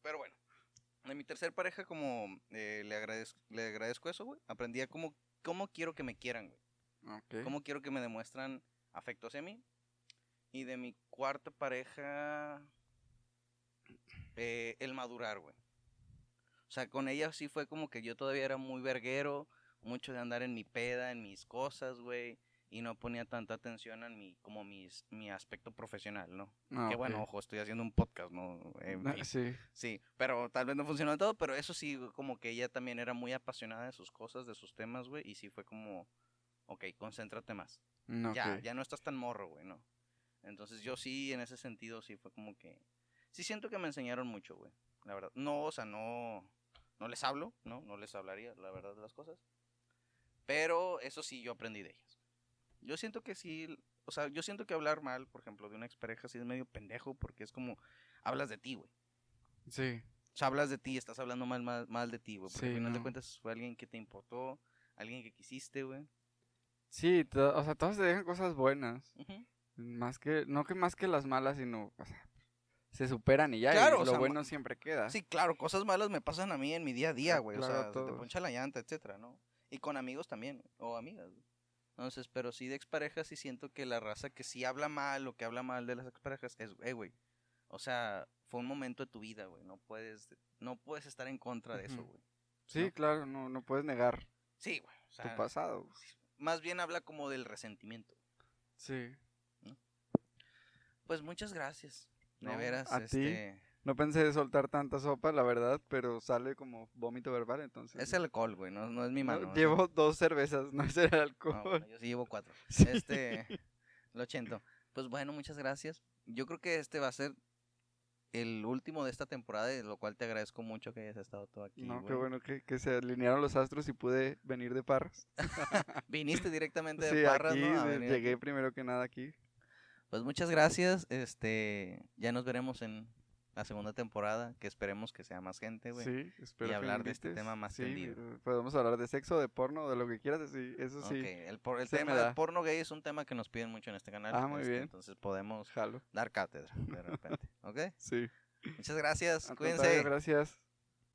Pero bueno, de mi tercer pareja como eh, le, agradezco, le agradezco eso, güey. Aprendí a cómo, cómo quiero que me quieran, güey. Cómo quiero que me demuestran afecto hacia mí. Y de mi cuarta pareja, eh, el madurar, güey. O sea, con ella sí fue como que yo todavía era muy verguero, mucho de andar en mi peda, en mis cosas, güey. Y no ponía tanta atención en mi, como mis, mi aspecto profesional, ¿no? Ah, que bueno, ojo, estoy haciendo un podcast, ¿no? En Ah, fin. Sí. Sí, pero tal vez no funcionó todo, pero eso sí, como que ella también era muy apasionada de sus cosas, de sus temas, güey, y sí fue como, ok, concéntrate más. No, Ya, ok. ya no estás tan morro, güey, ¿no? Entonces yo sí, en ese sentido, sí fue como que, sí siento que me enseñaron mucho, güey, la verdad. No, o sea, no, no les hablo, ¿no? No les hablaría, la verdad, de las cosas. Pero eso sí, yo aprendí de ellas. Yo siento que sí, o sea, yo siento que hablar mal, por ejemplo, de una expareja sí es medio pendejo, porque es como, hablas de ti, güey. Sí. O sea, hablas de ti, estás hablando mal, mal, mal de ti, güey. Porque Sí, al final de no. cuentas fue alguien que te importó, alguien que quisiste, güey. Sí, o sea, todas te dejan cosas buenas. Más que, no que más que las malas, sino, o sea, se superan y ya. y Claro, o lo sea, bueno siempre queda. Sí, claro, cosas malas me pasan a mí en mi día a día, Ah, güey. claro, o sea, se te poncha la llanta, etcétera, ¿no? Y con amigos también, o amigas. Entonces, pero sí de exparejas sí siento que la raza que sí habla mal o que habla mal de las exparejas es, eh, güey. O sea, fue un momento de tu vida, güey. No puedes, no puedes estar en contra de eso, güey. Sí, ¿no? claro, no, no puedes negar Sí, güey. O tu pasado. más bien habla como del resentimiento. Sí. Pues muchas gracias. De No, veras, a ti. este... No pensé soltar tanta sopa, la verdad, pero sale como vómito verbal, entonces. Es el alcohol, güey, no, no es mi No, mano. llevo dos cervezas, <laughs> no es el no, alcohol. bueno, yo sí llevo cuatro. <laughs> Sí. Este, lo ochento. Pues bueno, muchas gracias. Yo creo que este va a ser el último de esta temporada, de lo cual te agradezco mucho que hayas estado todo aquí. no, qué bueno que, que se alinearon los astros y pude venir de Parras. <laughs> Viniste directamente de Sí, Parras, aquí, ¿no? De- llegué primero que nada aquí. Pues muchas gracias. Este, ya nos veremos en la segunda temporada, que esperemos que sea más gente, güey. Sí, espero y que hablar de este tema más sí, tendido. eh, Podemos hablar de sexo, de porno, de lo que quieras, sí, eso sí. Ok, el, por- tema del porno gay es un tema que nos piden mucho en este canal. Ah, muy este, bien. Entonces podemos Jalo, dar cátedra de repente, <laughs> ¿ok? sí. Muchas gracias, Al cuídense. Gracias.